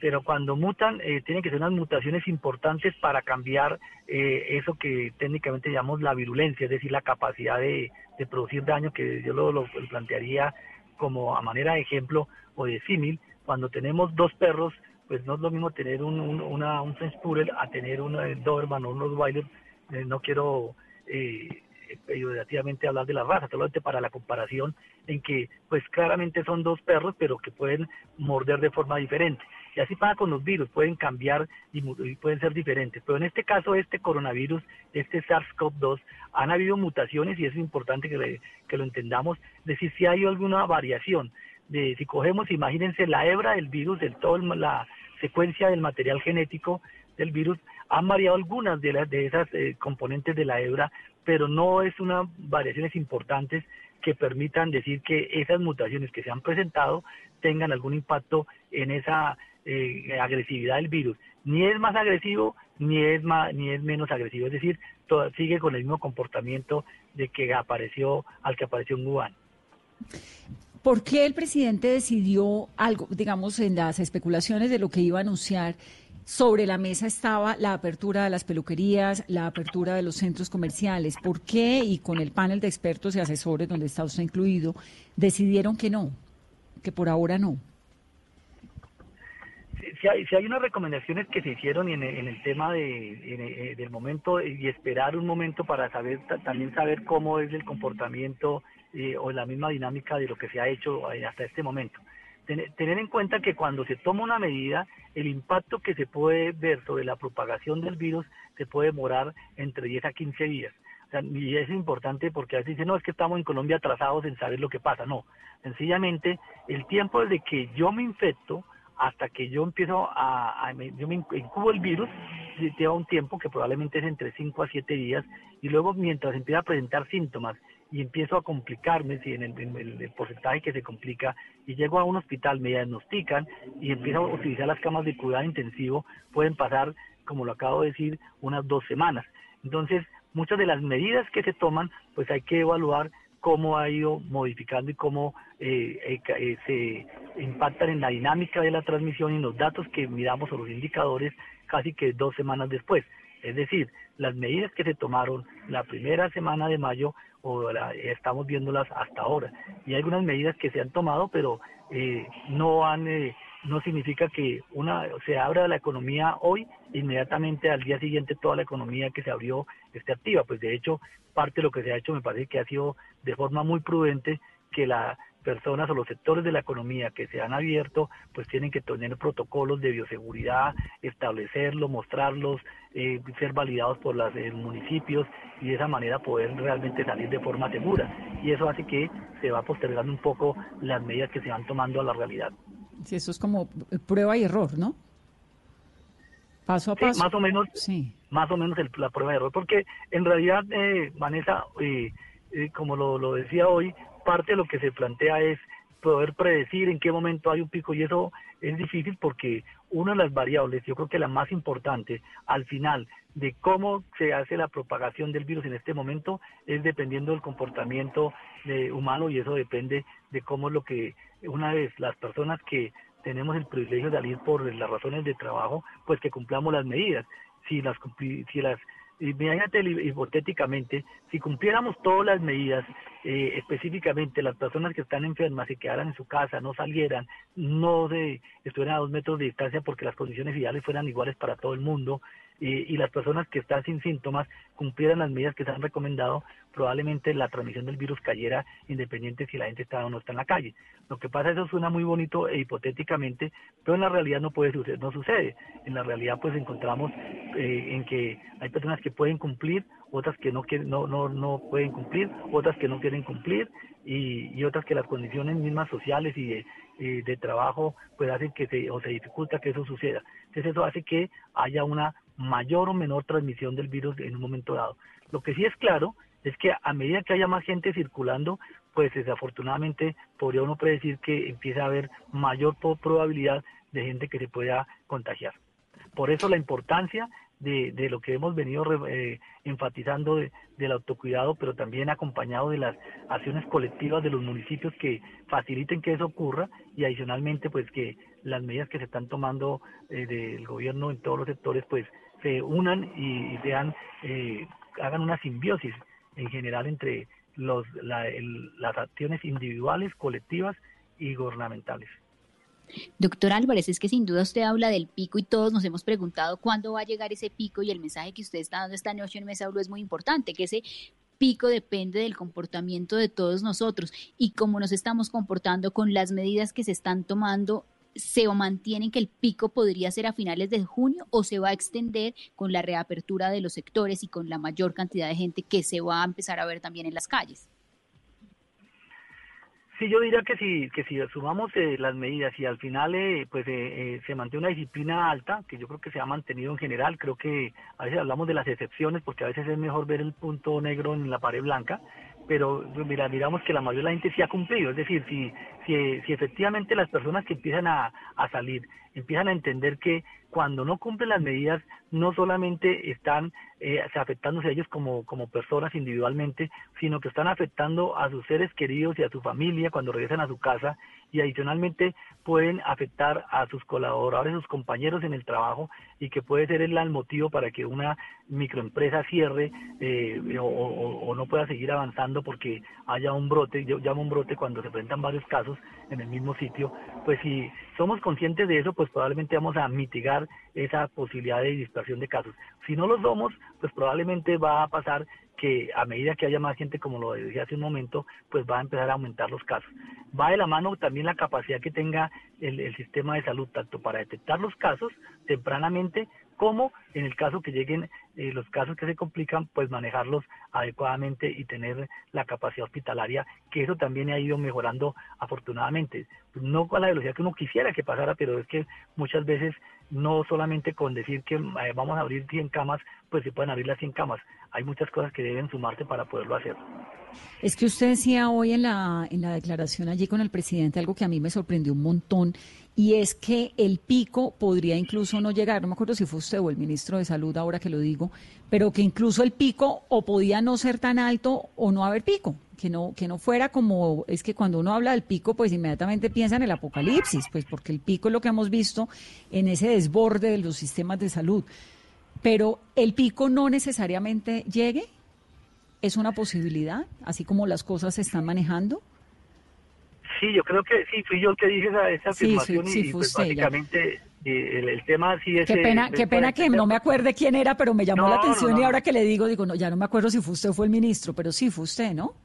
pero cuando mutan eh, tienen que ser unas mutaciones importantes para cambiar eh, eso que técnicamente llamamos la virulencia, es decir, la capacidad de, producir daño, que yo lo, plantearía como a manera de ejemplo o de símil. Cuando tenemos dos perros, pues no es lo mismo tener un, un, una, un French Poodle a tener un Doberman o un Rottweiler. no quiero eh, peyorativamente hablar de la raza, solamente para la comparación en que pues claramente son dos perros pero que pueden morder de forma diferente. Y así pasa con los virus, pueden cambiar y, pueden ser diferentes. Pero en este caso, este coronavirus, este SARS-CoV-2, han habido mutaciones y es importante que, que lo entendamos, decir, si hay alguna variación. De, si cogemos, imagínense la hebra del virus, del todo la secuencia del material genético del virus, han variado algunas de, las de esas eh, componentes de la hebra, pero no es una variaciones importantes que permitan decir que esas mutaciones que se han presentado tengan algún impacto en esa eh, agresividad del virus. Ni es más agresivo ni es más ni es menos agresivo, es decir, sigue con el mismo comportamiento de que apareció al que apareció en Wuhan. ¿Por qué el presidente decidió algo, digamos, en las especulaciones de lo que iba a anunciar, sobre la mesa estaba la apertura de las peluquerías, la apertura de los centros comerciales. ¿Por qué? Y con el panel de expertos y asesores, donde está usted incluido, decidieron que no, que por ahora no. Si hay, si hay unas recomendaciones que se hicieron en el, tema de, del momento y esperar un momento para saber también saber cómo es el comportamiento eh, o la misma dinámica de lo que se ha hecho eh, hasta este momento tener en cuenta que cuando se toma una medida, el impacto que se puede ver sobre la propagación del virus se puede demorar entre 10 a 15 días. y es importante porque a veces dicen, no, es que estamos en Colombia atrasados en saber lo que pasa. No, sencillamente el tiempo desde que yo me infecto hasta que yo empiezo a, yo me incubo el virus, lleva un tiempo que probablemente es entre 5 a 7 días, y luego mientras empieza a presentar síntomas y empiezo a complicarme, si en el, porcentaje que se complica, y llego a un hospital, me diagnostican y empiezo a utilizar las camas de cuidado intensivo, pueden pasar, como lo acabo de decir, unas dos semanas. Entonces, muchas de las medidas que se toman, pues hay que evaluar cómo ha ido modificando y cómo eh, eh, eh, se impactan en la dinámica de la transmisión y en los datos que miramos o los indicadores casi que dos semanas después. Es decir, las medidas que se tomaron la primera semana de mayo o estamos viéndolas hasta ahora. Y hay algunas medidas que se han tomado, pero no han no significa que una se abra la economía hoy, inmediatamente al día siguiente toda la economía que se abrió esté activa. Pues de hecho, parte de lo que se ha hecho me parece que ha sido de forma muy prudente que las personas o los sectores de la economía que se han abierto, pues tienen que tener protocolos de bioseguridad, establecerlos, mostrarlos, eh, ser validados por los eh, municipios y de esa manera poder realmente salir de forma segura. Y eso hace que se va postergando un poco las medidas que se van tomando a la realidad. Sí, eso es como prueba y error, ¿no? Paso a paso. más o menos, sí. más o menos la prueba de error, porque en realidad, eh, Vanessa, eh, eh, como lo, lo decía hoy, parte de lo que se plantea es poder predecir en qué momento hay un pico y eso es difícil porque una de las variables, yo creo que la más importante al final de cómo se hace la propagación del virus en este momento es dependiendo del comportamiento humano y eso depende de cómo es lo que una vez las personas que tenemos el privilegio de salir por las razones de trabajo, pues que cumplamos las medidas. Si las, si las imagínate hipotéticamente, si cumpliéramos todas las medidas, eh, específicamente las personas que están enfermas se quedaran en su casa, no salieran, no de, estuvieran a dos metros de distancia porque las condiciones ideales fueran iguales para todo el mundo, y las personas que están sin síntomas cumplieran las medidas que se han recomendado, probablemente la transmisión del virus cayera independiente si la gente está o no está en la calle. Lo que pasa, eso suena muy bonito e hipotéticamente, pero en la realidad no puede suceder, no sucede. En la realidad pues encontramos eh, en que hay personas que pueden cumplir, otras que no, quieren, no, no, no pueden cumplir, otras que no quieren cumplir y, y otras que las condiciones mismas sociales y de, eh, de trabajo pues hacen que se, o se dificulta que eso suceda. Entonces eso hace que haya una mayor o menor transmisión del virus en un momento dado. Lo que sí es claro es que a medida que haya más gente circulando, pues desafortunadamente podría uno predecir que empieza a haber mayor probabilidad de gente que se pueda contagiar. Por eso la importancia de, de lo que hemos venido eh, enfatizando de, del autocuidado, pero también acompañado de las acciones colectivas de los municipios que faciliten que eso ocurra y adicionalmente pues que las medidas que se están tomando eh, del gobierno en todos los sectores pues se unan y, sean, eh, hagan una simbiosis en general entre los, las acciones individuales, colectivas y gubernamentales. Doctor Álvarez, es que sin duda usted habla del pico y todos nos hemos preguntado cuándo va a llegar ese pico y el mensaje que usted está dando esta noche en Mesa Blue es muy importante, que ese pico depende del comportamiento de todos nosotros y cómo nos estamos comportando con las medidas que se están tomando se mantiene que el pico podría ser a finales de junio o se va a extender con la reapertura de los sectores y con la mayor cantidad de gente que se va a empezar a ver también en las calles? Sí, yo diría que si, que si sumamos eh, las medidas y al final eh, pues eh, se mantiene una disciplina alta, que yo creo que se ha mantenido en general, creo que a veces hablamos de las excepciones porque a veces es mejor ver el punto negro en la pared blanca, pero mira, miramos que la mayoría de la gente sí ha cumplido, es decir, si, si, si efectivamente las personas que empiezan a, a salir empiezan a entender que cuando no cumplen las medidas no solamente están eh, afectándose a ellos como, como personas individualmente, sino que están afectando a sus seres queridos y a su familia cuando regresan a su casa y adicionalmente pueden afectar a sus colaboradores, sus compañeros en el trabajo y que puede ser el, motivo para que una microempresa cierre eh, o, no pueda seguir avanzando porque haya un brote, yo llamo un brote cuando se presentan varios casos en el mismo sitio, pues si somos conscientes de eso, pues probablemente vamos a mitigar esa posibilidad de dispersión de casos. Si no lo somos, pues probablemente va a pasar que a medida que haya más gente, como lo decía hace un momento, pues va a empezar a aumentar los casos. Va de la mano también la capacidad que tenga el, sistema de salud, tanto para detectar los casos tempranamente cómo en el caso que lleguen eh, los casos que se complican, pues manejarlos adecuadamente y tener la capacidad hospitalaria, que eso también ha ido mejorando afortunadamente. No a la velocidad que uno quisiera que pasara, pero es que muchas veces no solamente con decir que eh, vamos a abrir 100 camas, pues se pueden abrir las 100 camas. Hay muchas cosas que deben sumarse para poderlo hacer. Es que usted decía hoy en la, en la declaración allí con el presidente algo que a mí me sorprendió un montón y es que el pico podría incluso no llegar, no me acuerdo si fue usted o el ministro de Salud ahora que lo digo, pero que incluso el pico o podía no ser tan alto o no haber pico, que no que no fuera como es que cuando uno habla del pico pues inmediatamente piensa en el apocalipsis, pues porque el pico es lo que hemos visto en ese desborde de los sistemas de salud. Pero el pico no necesariamente llegue, es una posibilidad, así como las cosas se están manejando. Sí, yo creo que sí, fui yo el que dije esa, afirmación y pues básicamente eh, el, tema sí es... Qué pena, qué pena que no me acuerde quién era, pero me llamó la atención y ahora que le digo, digo, no, ya no me acuerdo si fue usted o fue el ministro, pero sí fue usted, ¿no?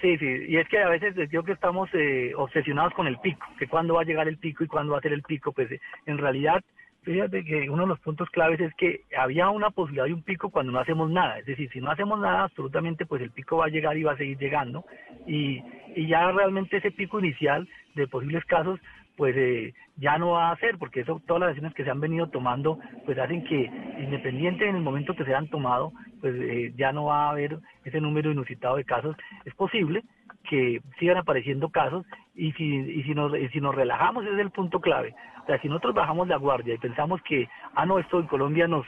Sí, sí, y es que a veces digo que estamos eh, obsesionados con el pico, que cuándo va a llegar el pico y cuándo va a ser el pico, pues en realidad fíjate que uno de los puntos claves es que había una posibilidad de un pico cuando no hacemos nada. Es decir, si no hacemos nada, absolutamente, pues el pico va a llegar y va a seguir llegando. Y, y ya realmente ese pico inicial de posibles casos, pues eh, ya no va a ser, porque eso, todas las decisiones que se han venido tomando, pues hacen que, independiente en el momento que se han tomado, pues eh, ya no va a haber ese número inusitado de casos. Es posible que sigan apareciendo casos y si, y si, nos, y si nos relajamos, ese es el punto clave sea, si nosotros bajamos la guardia y pensamos que, ah, no, esto en Colombia nos,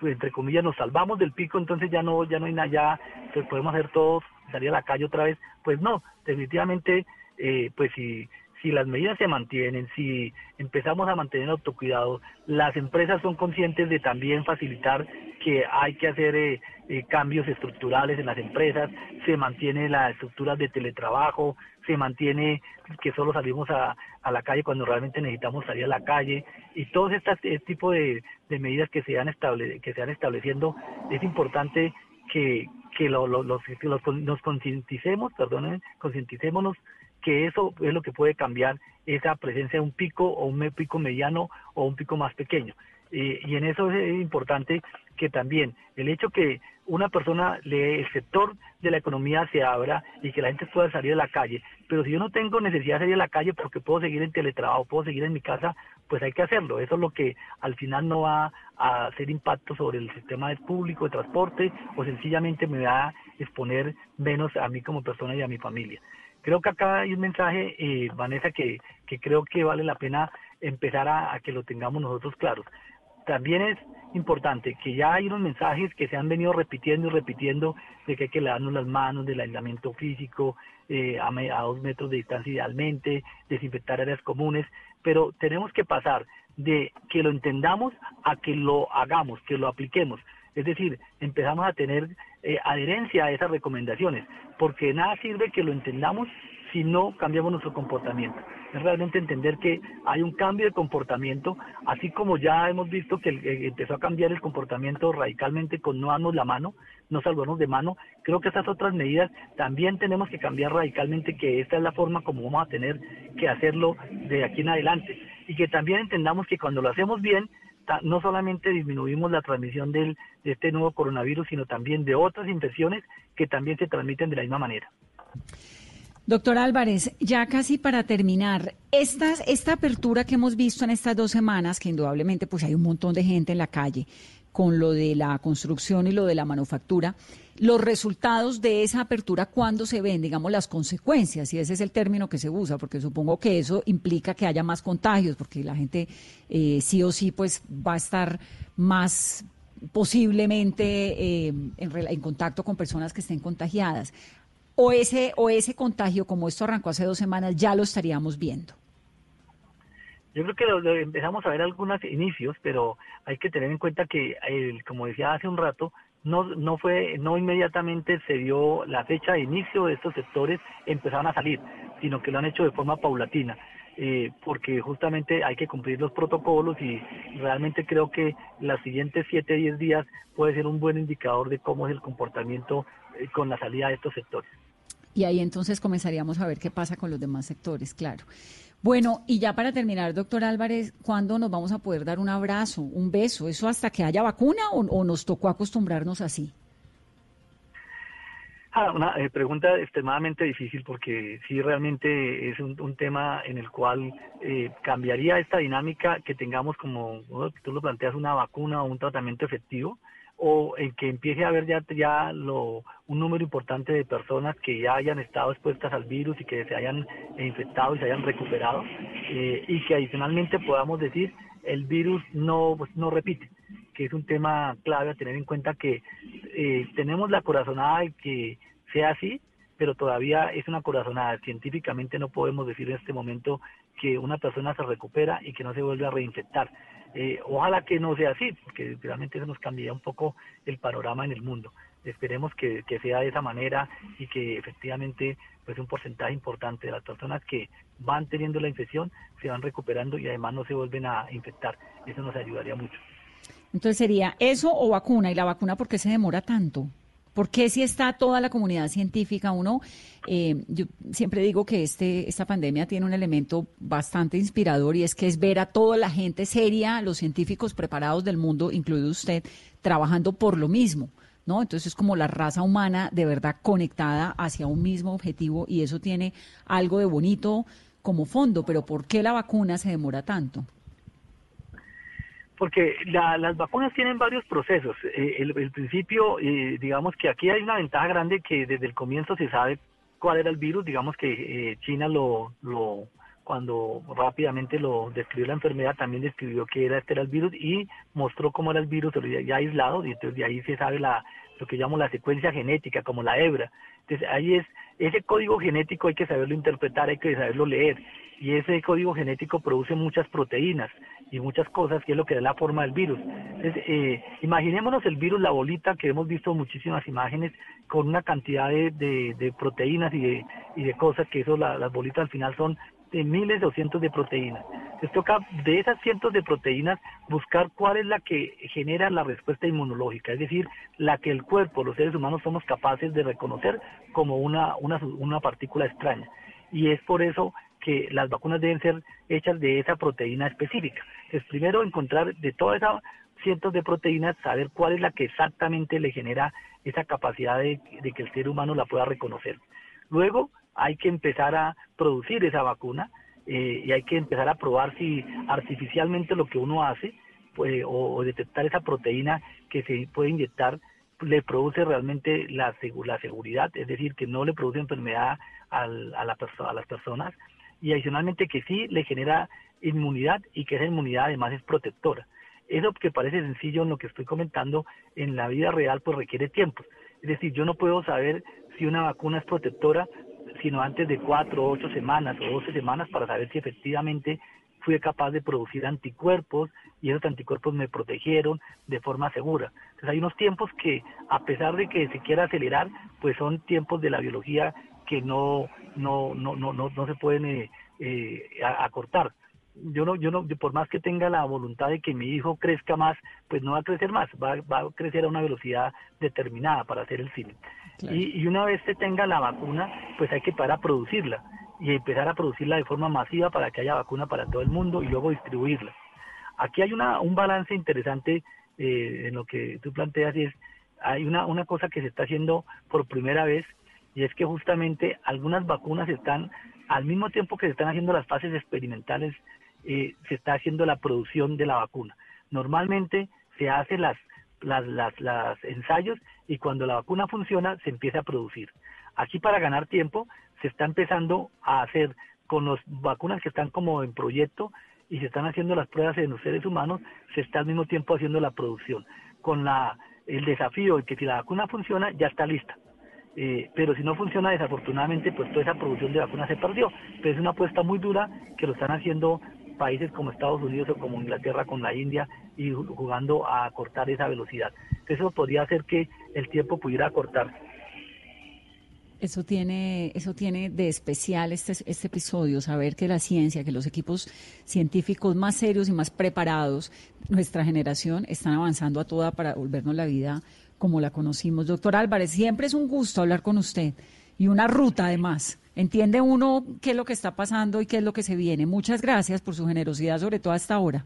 pues, entre comillas, nos salvamos del pico, entonces ya no, ya no hay nada, ya pues, podemos hacer todo, salir a la calle otra vez, pues no, definitivamente, eh, pues si, si las medidas se mantienen, si empezamos a mantener autocuidado, las empresas son conscientes de también facilitar que hay que hacer eh, eh, cambios estructurales en las empresas, se mantiene la estructura de teletrabajo, se mantiene que solo salimos a, a la calle cuando realmente necesitamos salir a la calle y todos estos este tipo de, medidas que se, han estable, que se han estableciendo, es importante que, que lo, los, nos concienticemos, perdón, concienticémonos que eso es lo que puede cambiar esa presencia de un pico o un pico mediano o un pico más pequeño. y en eso es importante que también el hecho que una persona, el sector de la economía se abra y que la gente pueda salir a la calle, pero si yo no tengo necesidad de salir a la calle porque puedo seguir en teletrabajo, puedo seguir en mi casa, pues hay que hacerlo. Eso es lo que al final no va a hacer impacto sobre el sistema público de transporte o sencillamente me va a exponer menos a mí como persona y a mi familia. Creo que acá hay un mensaje, eh, Vanessa, que, que creo que vale la pena empezar a, que lo tengamos nosotros claros. También es importante que ya hay unos mensajes que se han venido repitiendo y repitiendo de que hay que lavarnos las manos, del aislamiento físico, eh, a, a dos metros de distancia idealmente, desinfectar áreas comunes, pero tenemos que pasar de que lo entendamos a que lo hagamos, que lo apliquemos. Es decir, empezamos a tener eh, adherencia a esas recomendaciones, porque nada sirve que lo entendamos si no cambiamos nuestro comportamiento. Es realmente entender que hay un cambio de comportamiento, así como ya hemos visto que eh, empezó a cambiar el comportamiento radicalmente con no darnos la mano, no salvarnos de mano. Creo que estas otras medidas también tenemos que cambiar radicalmente, que esta es la forma como vamos a tener que hacerlo de aquí en adelante. Y que también entendamos que cuando lo hacemos bien, no solamente disminuimos la transmisión del, de este nuevo coronavirus, sino también de otras infecciones que también se transmiten de la misma manera. Doctor Álvarez, ya casi para terminar, esta, esta apertura que hemos visto en estas dos semanas, que indudablemente pues hay un montón de gente en la calle con lo de la construcción y lo de la manufactura, los resultados de esa apertura, ¿cuándo se ven? Digamos, las consecuencias, y ese es el término que se usa, porque supongo que eso implica que haya más contagios, porque la gente eh, sí o sí pues va a estar más posiblemente eh, en, en contacto con personas que estén contagiadas o ese, o ese contagio, como esto arrancó hace dos semanas, ya lo estaríamos viendo? Yo creo que lo, empezamos a ver algunos inicios, pero hay que tener en cuenta que, como decía hace un rato, no, no fue, no inmediatamente se dio la fecha de inicio de estos sectores, empezaron a salir, sino que lo han hecho de forma paulatina. Eh, porque justamente hay que cumplir los protocolos y realmente creo que los siguientes 7, 10 días puede ser un buen indicador de cómo es el comportamiento eh, con la salida de estos sectores y ahí entonces comenzaríamos a ver qué pasa con los demás sectores, claro. Bueno, y ya para terminar, doctor Álvarez, ¿cuándo nos vamos a poder dar un abrazo, un beso? ¿Eso hasta que haya vacuna o, nos tocó acostumbrarnos así? Ah, una eh, pregunta extremadamente difícil porque sí realmente es un, tema en el cual eh, cambiaría esta dinámica que tengamos como tú lo planteas una vacuna o un tratamiento efectivo o en que empiece a haber ya, lo, un número importante de personas que ya hayan estado expuestas al virus y que se hayan infectado y se hayan recuperado eh, y que adicionalmente podamos decir el virus no, pues, no repite, que es un tema clave a tener en cuenta que eh, tenemos la corazonada de que sea así, pero todavía es una corazonada. Científicamente no podemos decir en este momento que una persona se recupera y que no se vuelve a reinfectar. Eh, ojalá que no sea así, porque realmente eso nos cambiaría un poco el panorama en el mundo. Esperemos que, sea de esa manera y que efectivamente pues un porcentaje importante de las personas que van teniendo la infección se van recuperando y además no se vuelven a infectar. Eso nos ayudaría mucho. Entonces sería eso o vacuna. ¿Y la vacuna por qué se demora tanto? ¿Por qué si está toda la comunidad científica? Uno, eh, yo siempre digo que este, esta pandemia tiene un elemento bastante inspirador y es que es ver a toda la gente seria, los científicos preparados del mundo, incluido usted, trabajando por lo mismo. ¿No? Entonces es como la raza humana de verdad conectada hacia un mismo objetivo y eso tiene algo de bonito como fondo, pero ¿por qué la vacuna se demora tanto? Porque las vacunas tienen varios procesos. Eh, el, principio, eh, digamos que aquí hay una ventaja grande que desde el comienzo se sabe cuál era el virus, digamos que eh, China lo, lo, cuando rápidamente lo describió la enfermedad, también describió que era este era el virus y mostró cómo era el virus ya, aislado, y entonces de ahí se sabe la, lo que llamamos la secuencia genética, como la hebra. Entonces ahí es, ese código genético hay que saberlo interpretar, hay que saberlo leer y ese código genético produce muchas proteínas y muchas cosas que es lo que da la forma del virus. Entonces, eh, imaginémonos el virus, la bolita, que hemos visto muchísimas imágenes con una cantidad de, de, proteínas y de, y de cosas, que eso las bolitas al final son de miles o cientos de proteínas. Entonces toca de esas cientos de proteínas buscar cuál es la que genera la respuesta inmunológica, es decir, la que el cuerpo, los seres humanos somos capaces de reconocer como una, una, una partícula extraña. Y es por eso que las vacunas deben ser hechas de esa proteína específica. Es primero encontrar de todas esas cientos de proteínas, saber cuál es la que exactamente le genera esa capacidad de, que el ser humano la pueda reconocer. Luego hay que empezar a producir esa vacuna eh, y hay que empezar a probar si artificialmente lo que uno hace pues, o, detectar esa proteína que se puede inyectar le produce realmente la, la seguridad, es decir, que no le produce enfermedad a, la a las personas y adicionalmente que sí le genera inmunidad y que esa inmunidad además es protectora. Eso que parece sencillo en lo que estoy comentando, en la vida real pues requiere tiempo. Es decir, yo no puedo saber si una vacuna es protectora sino antes de cuatro, ocho semanas o doce semanas para saber si efectivamente fui capaz de producir anticuerpos y esos anticuerpos me protegieron de forma segura. Entonces hay unos tiempos que, a pesar de que se quiera acelerar, pues son tiempos de la biología que no, no, no, no, no, no se pueden eh, eh, acortar. Yo no, yo no, por más que tenga la voluntad de que mi hijo crezca más, pues no va a crecer más, va, va a crecer a una velocidad determinada para hacer el cine. Y, y, una vez se tenga la vacuna, pues hay que parar a producirla y empezar a producirla de forma masiva para que haya vacuna para todo el mundo y luego distribuirla. Aquí hay una, un balance interesante eh, en lo que tú planteas y es, hay una, una cosa que se está haciendo por primera vez y es que justamente algunas vacunas están, al mismo tiempo que se están haciendo las fases experimentales, eh, se está haciendo la producción de la vacuna. Normalmente se hace las, las, las, las ensayos y cuando la vacuna funciona se empieza a producir. Aquí para ganar tiempo se está empezando a hacer con las vacunas que están como en proyecto y se están haciendo las pruebas en los seres humanos, se está al mismo tiempo haciendo la producción. Con la, el desafío de que si la vacuna funciona, ya está lista. Eh, pero si no funciona, desafortunadamente, pues toda esa producción de vacunas se perdió. Pero es una apuesta muy dura que lo están haciendo países como Estados Unidos o como Inglaterra con la India y jugando a cortar esa velocidad. Eso podría hacer que el tiempo pudiera cortar. Eso tiene, eso tiene de especial este, este episodio, saber que la ciencia, que los equipos científicos más serios y más preparados, nuestra generación, están avanzando a toda para volvernos la vida como la conocimos. Doctor Álvarez, siempre es un gusto hablar con usted y una ruta además. Entiende uno qué es lo que está pasando y qué es lo que se viene. Muchas gracias por su generosidad, sobre todo hasta ahora.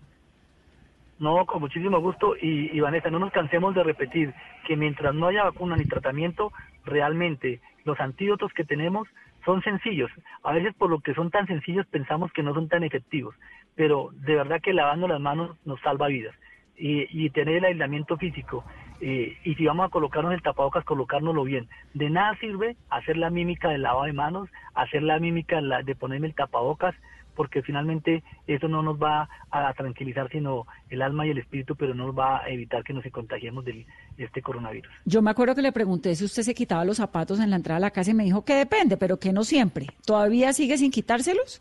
No, con muchísimo gusto. Y, y Vanessa, no nos cansemos de repetir que mientras no haya vacuna ni tratamiento, realmente los antídotos que tenemos son sencillos. A veces por lo que son tan sencillos pensamos que no son tan efectivos, pero de verdad que lavando las manos nos salva vidas. Y, y tener el aislamiento físico eh, y si vamos a colocarnos el tapabocas, colocárnoslo bien. De nada sirve hacer la mímica del lavado de manos, hacer la mímica de ponerme el tapabocas, porque finalmente eso no nos va a tranquilizar sino el alma y el espíritu, pero no nos va a evitar que nos contagiemos de este coronavirus. Yo me acuerdo que le pregunté si usted se quitaba los zapatos en la entrada de la casa y me dijo que depende, pero que no siempre. ¿Todavía sigue sin quitárselos?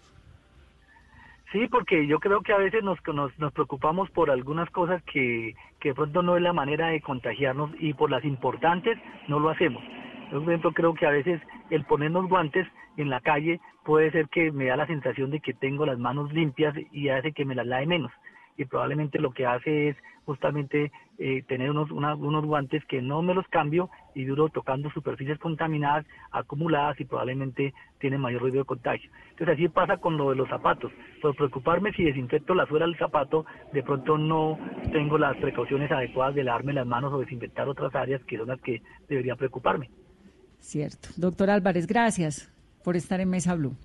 Sí, porque yo creo que a veces nos, nos, preocupamos por algunas cosas que, que de pronto no es la manera de contagiarnos y por las importantes no lo hacemos. Yo, por ejemplo, creo que a veces el ponernos guantes en la calle puede ser que me da la sensación de que tengo las manos limpias y hace que me las lave menos y probablemente lo que hace es justamente eh, tener unos, unos guantes que no me los cambio y duro tocando superficies contaminadas, acumuladas y probablemente tienen mayor ruido de contagio. Entonces así pasa con lo de los zapatos. Por preocuparme si desinfecto la suela del zapato, de pronto no tengo las precauciones adecuadas de lavarme las manos o desinfectar otras áreas que son las que debería preocuparme. Cierto. Doctor Álvarez, gracias por estar en Mesa Blue.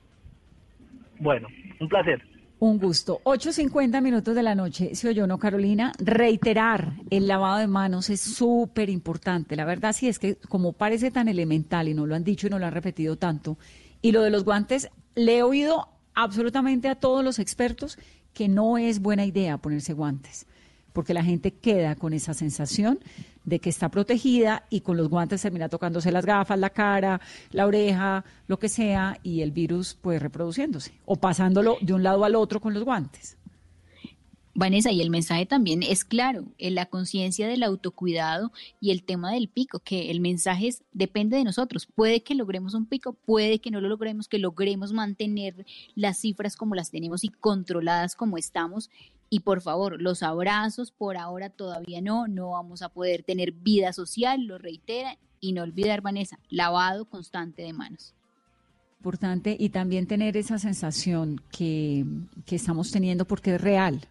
Bueno, un placer. Un gusto. 8.50 minutos de la noche. Si oyó, ¿no, Carolina? Reiterar el lavado de manos es súper importante. La verdad sí es que como parece tan elemental y no lo han dicho y no lo han repetido tanto, y lo de los guantes, le he oído absolutamente a todos los expertos que no es buena idea ponerse guantes porque la gente queda con esa sensación de que está protegida y con los guantes termina tocándose las gafas, la cara, la oreja, lo que sea, y el virus pues reproduciéndose o pasándolo de un lado al otro con los guantes. Vanessa, y el mensaje también es claro, en la conciencia del autocuidado y el tema del pico, que el mensaje es, depende de nosotros. Puede que logremos un pico, puede que no lo logremos, que logremos mantener las cifras como las tenemos y controladas como estamos, y por favor, los abrazos por ahora todavía no, no vamos a poder tener vida social, lo reitera, y no olvidar, Vanessa, lavado constante de manos. Importante y también tener esa sensación que, que estamos teniendo porque es real.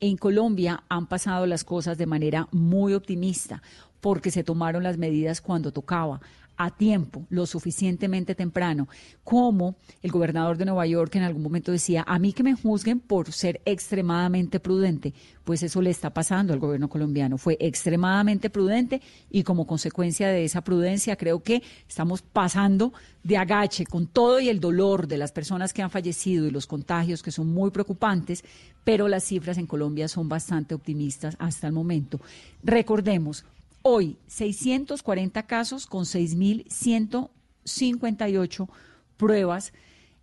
En Colombia han pasado las cosas de manera muy optimista porque se tomaron las medidas cuando tocaba a tiempo, lo suficientemente temprano, como el gobernador de Nueva York en algún momento decía, a mí que me juzguen por ser extremadamente prudente, pues eso le está pasando al gobierno colombiano, fue extremadamente prudente y como consecuencia de esa prudencia creo que estamos pasando de agache con todo y el dolor de las personas que han fallecido y los contagios que son muy preocupantes, pero las cifras en Colombia son bastante optimistas hasta el momento. Recordemos, Hoy, 640 casos con 6.158 pruebas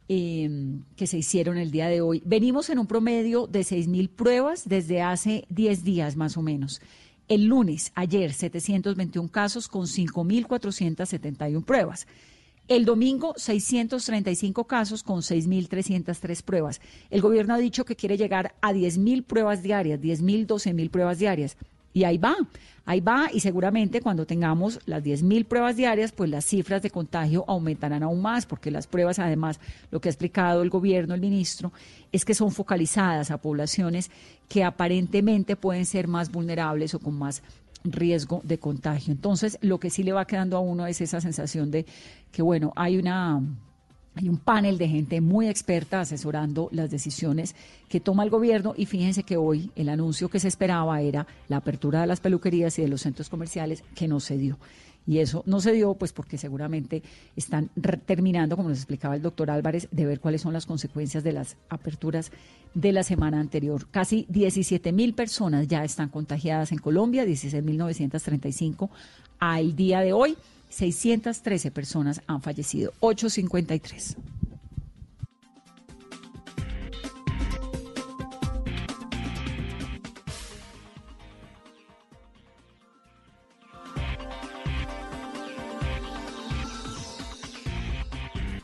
em, que se hicieron el día de hoy. Venimos en un promedio de 6.000 pruebas desde hace 10 días más o menos. El lunes, ayer, 721 casos con 5.471 pruebas. El domingo, 635 casos con 6.303 pruebas. El gobierno ha dicho que quiere llegar a 10.000 pruebas diarias, 10.000, 12.000 pruebas diarias. Y ahí va, ahí va y seguramente cuando tengamos las 10.000 pruebas diarias, pues las cifras de contagio aumentarán aún más, porque las pruebas además, lo que ha explicado el gobierno, el ministro, es que son focalizadas a poblaciones que aparentemente pueden ser más vulnerables o con más riesgo de contagio. Entonces, lo que sí le va quedando a uno es esa sensación de que, bueno, hay una hay un panel de gente muy experta asesorando las decisiones que toma el gobierno y fíjense que hoy el anuncio que se esperaba era la apertura de las peluquerías y de los centros comerciales que no se dio. Y eso no se dio pues porque seguramente están terminando, como nos explicaba el doctor Álvarez, de ver cuáles son las consecuencias de las aperturas de la semana anterior. Casi 17 mil personas ya están contagiadas en Colombia, 16.935 al día de hoy. 613 personas han fallecido. 853.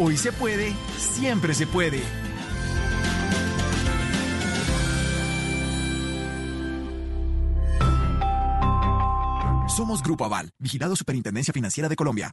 Hoy se puede, siempre se puede. Somos Grupo Aval, vigilado Superintendencia Financiera de Colombia.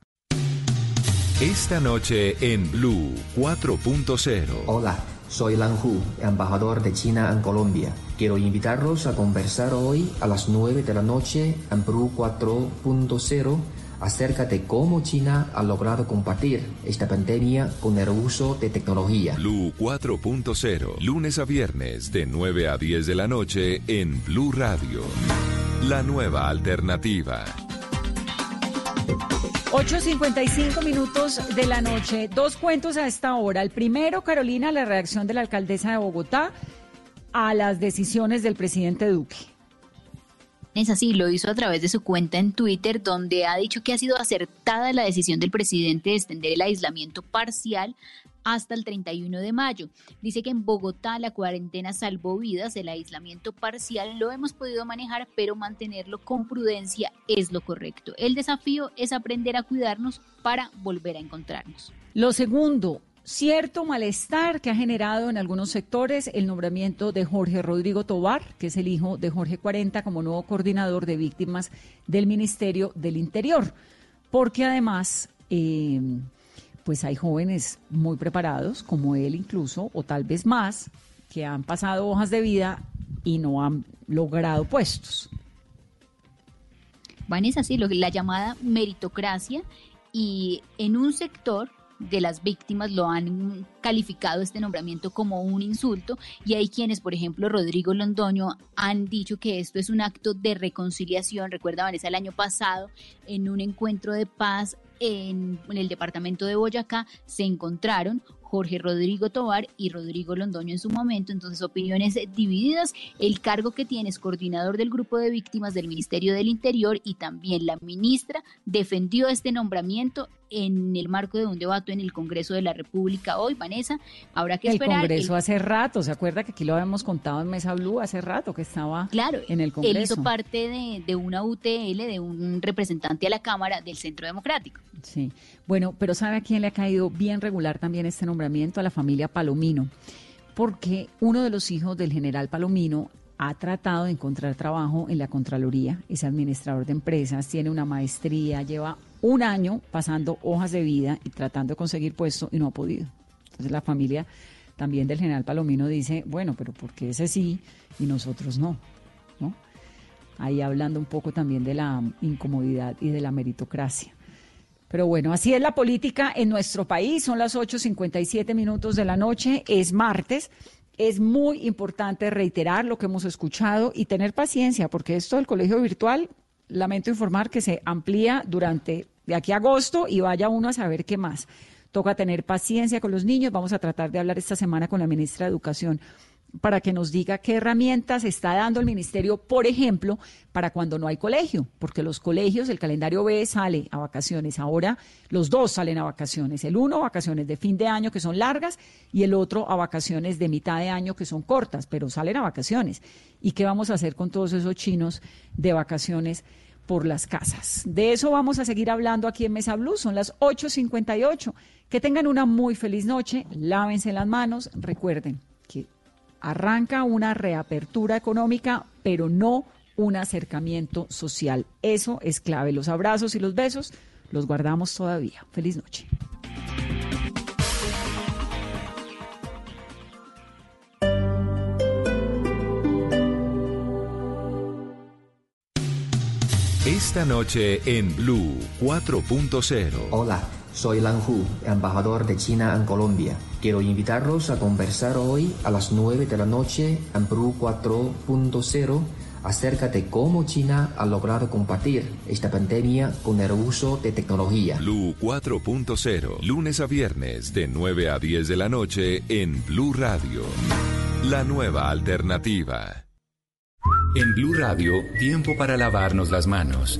Esta noche en Blue 4.0. Hola, soy Lan Hu, embajador de China en Colombia. Quiero invitarlos a conversar hoy a las 9 de la noche en Blue 4.0 acerca de cómo China ha logrado combatir esta pandemia con el uso de tecnología. Blue 4.0, lunes a viernes de 9 a 10 de la noche en Blue Radio. La nueva alternativa. 8.55 minutos de la noche. Dos cuentos a esta hora. El primero, Carolina, la reacción de la alcaldesa de Bogotá a las decisiones del presidente Duque. Es así, lo hizo a través de su cuenta en Twitter, donde ha dicho que ha sido acertada la decisión del presidente de extender el aislamiento parcial hasta el 31 de mayo. Dice que en Bogotá la cuarentena salvó vidas, el aislamiento parcial lo hemos podido manejar, pero mantenerlo con prudencia es lo correcto. El desafío es aprender a cuidarnos para volver a encontrarnos. Lo segundo, cierto malestar que ha generado en algunos sectores el nombramiento de Jorge Rodrigo Tobar, que es el hijo de Jorge 40 como nuevo coordinador de víctimas del Ministerio del Interior, porque además eh, pues hay jóvenes muy preparados, como él incluso, o tal vez más, que han pasado hojas de vida y no han logrado puestos. Vanessa, sí, lo, la llamada meritocracia y en un sector de las víctimas lo han calificado este nombramiento como un insulto y hay quienes, por ejemplo, Rodrigo Londoño, han dicho que esto es un acto de reconciliación. Recuerda, Vanessa, el año pasado, en un encuentro de paz en, el departamento de Boyacá se encontraron Jorge Rodrigo Tobar y Rodrigo Londoño en su momento, entonces opiniones divididas. El cargo que tiene es coordinador del grupo de víctimas del Ministerio del Interior y también la ministra defendió este nombramiento en el marco de un debate en el Congreso de la República hoy, Vanessa. Habrá que esperar. El Congreso hace rato, ¿se acuerda que aquí lo habíamos contado en Mesa Blue hace rato que estaba claro, en el Congreso? Él hizo parte de, de una UTL, de un representante a la Cámara del Centro Democrático. Sí, bueno, pero ¿sabe a quién le ha caído bien regular también este nombramiento? A la familia Palomino, porque uno de los hijos del general Palomino ha tratado de encontrar trabajo en la Contraloría, es administrador de empresas, tiene una maestría, lleva un año pasando hojas de vida y tratando de conseguir puesto y no ha podido. Entonces la familia también del general Palomino dice, bueno, pero ¿por qué ese sí y nosotros no? ¿No? Ahí hablando un poco también de la incomodidad y de la meritocracia. Pero bueno, así es la política en nuestro país. Son las 8.57 minutos de la noche, es martes. Es muy importante reiterar lo que hemos escuchado y tener paciencia, porque esto del colegio virtual, lamento informar que se amplía durante de aquí a agosto y vaya uno a saber qué más. Toca tener paciencia con los niños. Vamos a tratar de hablar esta semana con la ministra de Educación para que nos diga qué herramientas está dando el ministerio, por ejemplo, para cuando no hay colegio, porque los colegios, el calendario B sale a vacaciones, ahora los dos salen a vacaciones, el uno vacaciones de fin de año que son largas y el otro a vacaciones de mitad de año que son cortas, pero salen a vacaciones. ¿Y qué vamos a hacer con todos esos chinos de vacaciones? por las casas. De eso vamos a seguir hablando aquí en Mesa Blue. Son las 8.58. Que tengan una muy feliz noche. Lávense las manos. Recuerden arranca una reapertura económica, pero no un acercamiento social. Eso es clave. Los abrazos y los besos los guardamos todavía. Feliz noche. Esta noche en Blue 4.0. Hola. Soy Lan Hu, embajador de China en Colombia. Quiero invitarlos a conversar hoy a las 9 de la noche en Peru 4.0 acerca de cómo China ha logrado combatir esta pandemia con el uso de tecnología. Blue 4.0, lunes a viernes de 9 a 10 de la noche en Blue Radio. La nueva alternativa. En Blue Radio, tiempo para lavarnos las manos.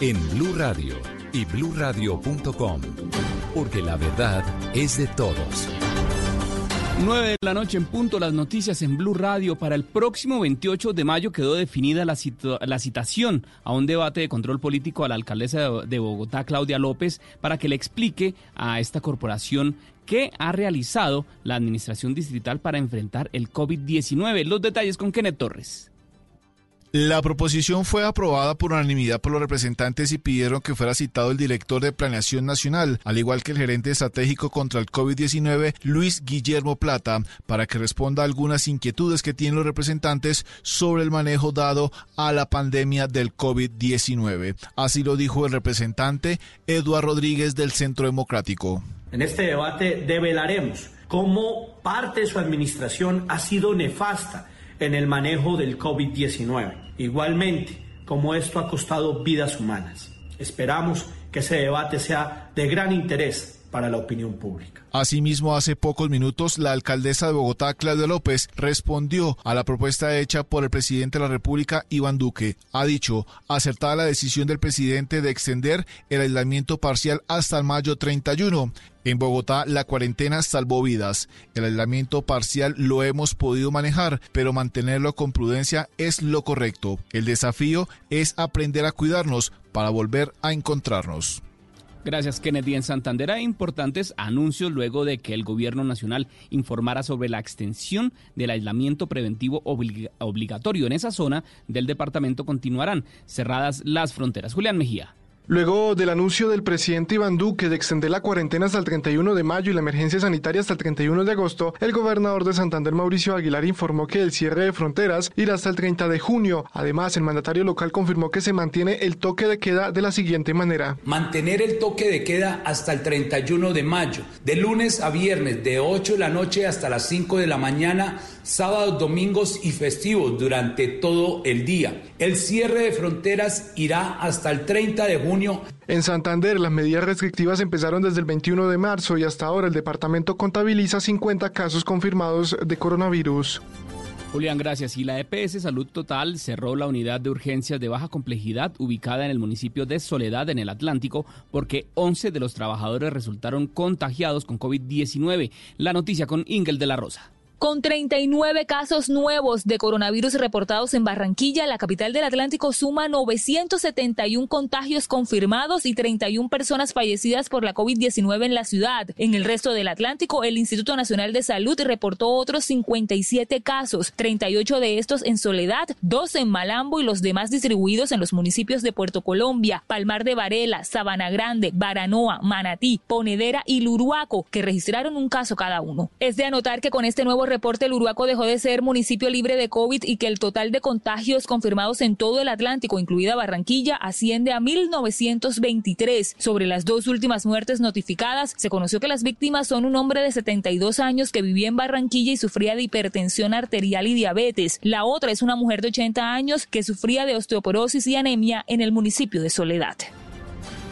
en Blue Radio y bluradio.com, porque la verdad es de todos. 9 de la noche en punto, las noticias en Blue Radio. Para el próximo 28 de mayo quedó definida la, la citación a un debate de control político a la alcaldesa de Bogotá, Claudia López, para que le explique a esta corporación qué ha realizado la administración distrital para enfrentar el COVID-19. Los detalles con Kenneth Torres. La proposición fue aprobada por unanimidad por los representantes y pidieron que fuera citado el director de Planeación Nacional, al igual que el gerente estratégico contra el COVID-19, Luis Guillermo Plata, para que responda a algunas inquietudes que tienen los representantes sobre el manejo dado a la pandemia del COVID-19. Así lo dijo el representante Eduardo Rodríguez del Centro Democrático. En este debate develaremos cómo parte de su administración ha sido nefasta en el manejo del COVID-19. Igualmente, como esto ha costado vidas humanas. Esperamos que ese debate sea de gran interés para la opinión pública. Asimismo, hace pocos minutos, la alcaldesa de Bogotá, Claudia López, respondió a la propuesta hecha por el presidente de la República, Iván Duque. Ha dicho, acertada la decisión del presidente de extender el aislamiento parcial hasta el mayo 31. En Bogotá la cuarentena salvó vidas. El aislamiento parcial lo hemos podido manejar, pero mantenerlo con prudencia es lo correcto. El desafío es aprender a cuidarnos para volver a encontrarnos. Gracias, Kennedy. En Santander hay importantes anuncios luego de que el gobierno nacional informara sobre la extensión del aislamiento preventivo obligatorio. En esa zona del departamento continuarán cerradas las fronteras. Julián Mejía. Luego del anuncio del presidente Iván Duque de extender la cuarentena hasta el 31 de mayo y la emergencia sanitaria hasta el 31 de agosto, el gobernador de Santander Mauricio Aguilar informó que el cierre de fronteras irá hasta el 30 de junio. Además, el mandatario local confirmó que se mantiene el toque de queda de la siguiente manera. Mantener el toque de queda hasta el 31 de mayo, de lunes a viernes, de 8 de la noche hasta las 5 de la mañana, sábados, domingos y festivos durante todo el día. El cierre de fronteras irá hasta el 30 de junio en Santander, las medidas restrictivas empezaron desde el 21 de marzo y hasta ahora el departamento contabiliza 50 casos confirmados de coronavirus. Julián, gracias. Y la EPS Salud Total cerró la unidad de urgencias de baja complejidad ubicada en el municipio de Soledad, en el Atlántico, porque 11 de los trabajadores resultaron contagiados con COVID-19. La noticia con Ingel de la Rosa. Con 39 casos nuevos de coronavirus reportados en Barranquilla, la capital del Atlántico suma 971 contagios confirmados y 31 personas fallecidas por la COVID-19 en la ciudad. En el resto del Atlántico, el Instituto Nacional de Salud reportó otros 57 casos, 38 de estos en Soledad, 2 en Malambo y los demás distribuidos en los municipios de Puerto Colombia, Palmar de Varela, Sabana Grande, Baranoa, Manatí, Ponedera y Luruaco, que registraron un caso cada uno. Es de anotar que con este nuevo reporte, el Uruaco dejó de ser municipio libre de COVID y que el total de contagios confirmados en todo el Atlántico, incluida Barranquilla, asciende a 1.923. Sobre las dos últimas muertes notificadas, se conoció que las víctimas son un hombre de 72 años que vivía en Barranquilla y sufría de hipertensión arterial y diabetes. La otra es una mujer de 80 años que sufría de osteoporosis y anemia en el municipio de Soledad.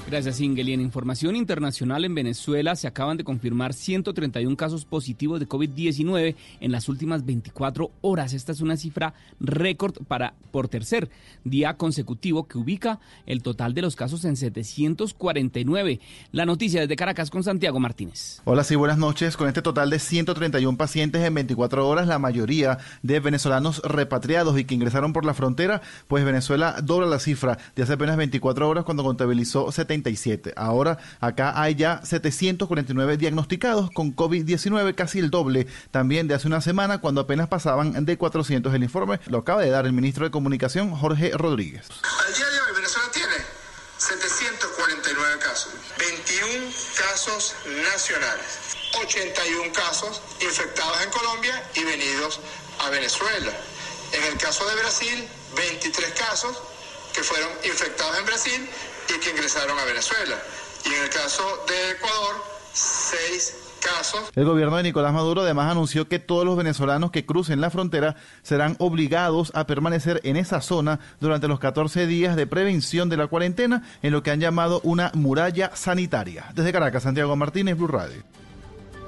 Gracias, Ingel. Y en información internacional, en Venezuela se acaban de confirmar 131 casos positivos de COVID-19 en las últimas 24 horas. Esta es una cifra récord para por tercer día consecutivo que ubica el total de los casos en 749. La noticia desde Caracas con Santiago Martínez. Hola, sí, buenas noches. Con este total de 131 pacientes en 24 horas, la mayoría de venezolanos repatriados y que ingresaron por la frontera, pues Venezuela dobla la cifra de hace apenas 24 horas cuando contabilizó 70 Ahora acá hay ya 749 diagnosticados con COVID-19, casi el doble también de hace una semana cuando apenas pasaban de 400 el informe. Lo acaba de dar el ministro de Comunicación, Jorge Rodríguez. Al día de hoy Venezuela tiene 749 casos, 21 casos nacionales, 81 casos infectados en Colombia y venidos a Venezuela. En el caso de Brasil, 23 casos que fueron infectados en Brasil y que ingresaron a Venezuela. Y en el caso de Ecuador, seis casos. El gobierno de Nicolás Maduro además anunció que todos los venezolanos que crucen la frontera serán obligados a permanecer en esa zona durante los 14 días de prevención de la cuarentena en lo que han llamado una muralla sanitaria. Desde Caracas, Santiago Martínez, Blue Radio.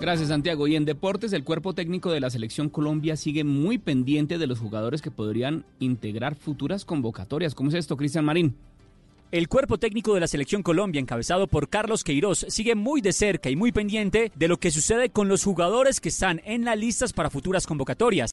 Gracias, Santiago. Y en deportes, el cuerpo técnico de la selección Colombia sigue muy pendiente de los jugadores que podrían integrar futuras convocatorias. ¿Cómo es esto, Cristian Marín? El cuerpo técnico de la selección Colombia, encabezado por Carlos Queiroz, sigue muy de cerca y muy pendiente de lo que sucede con los jugadores que están en las listas para futuras convocatorias.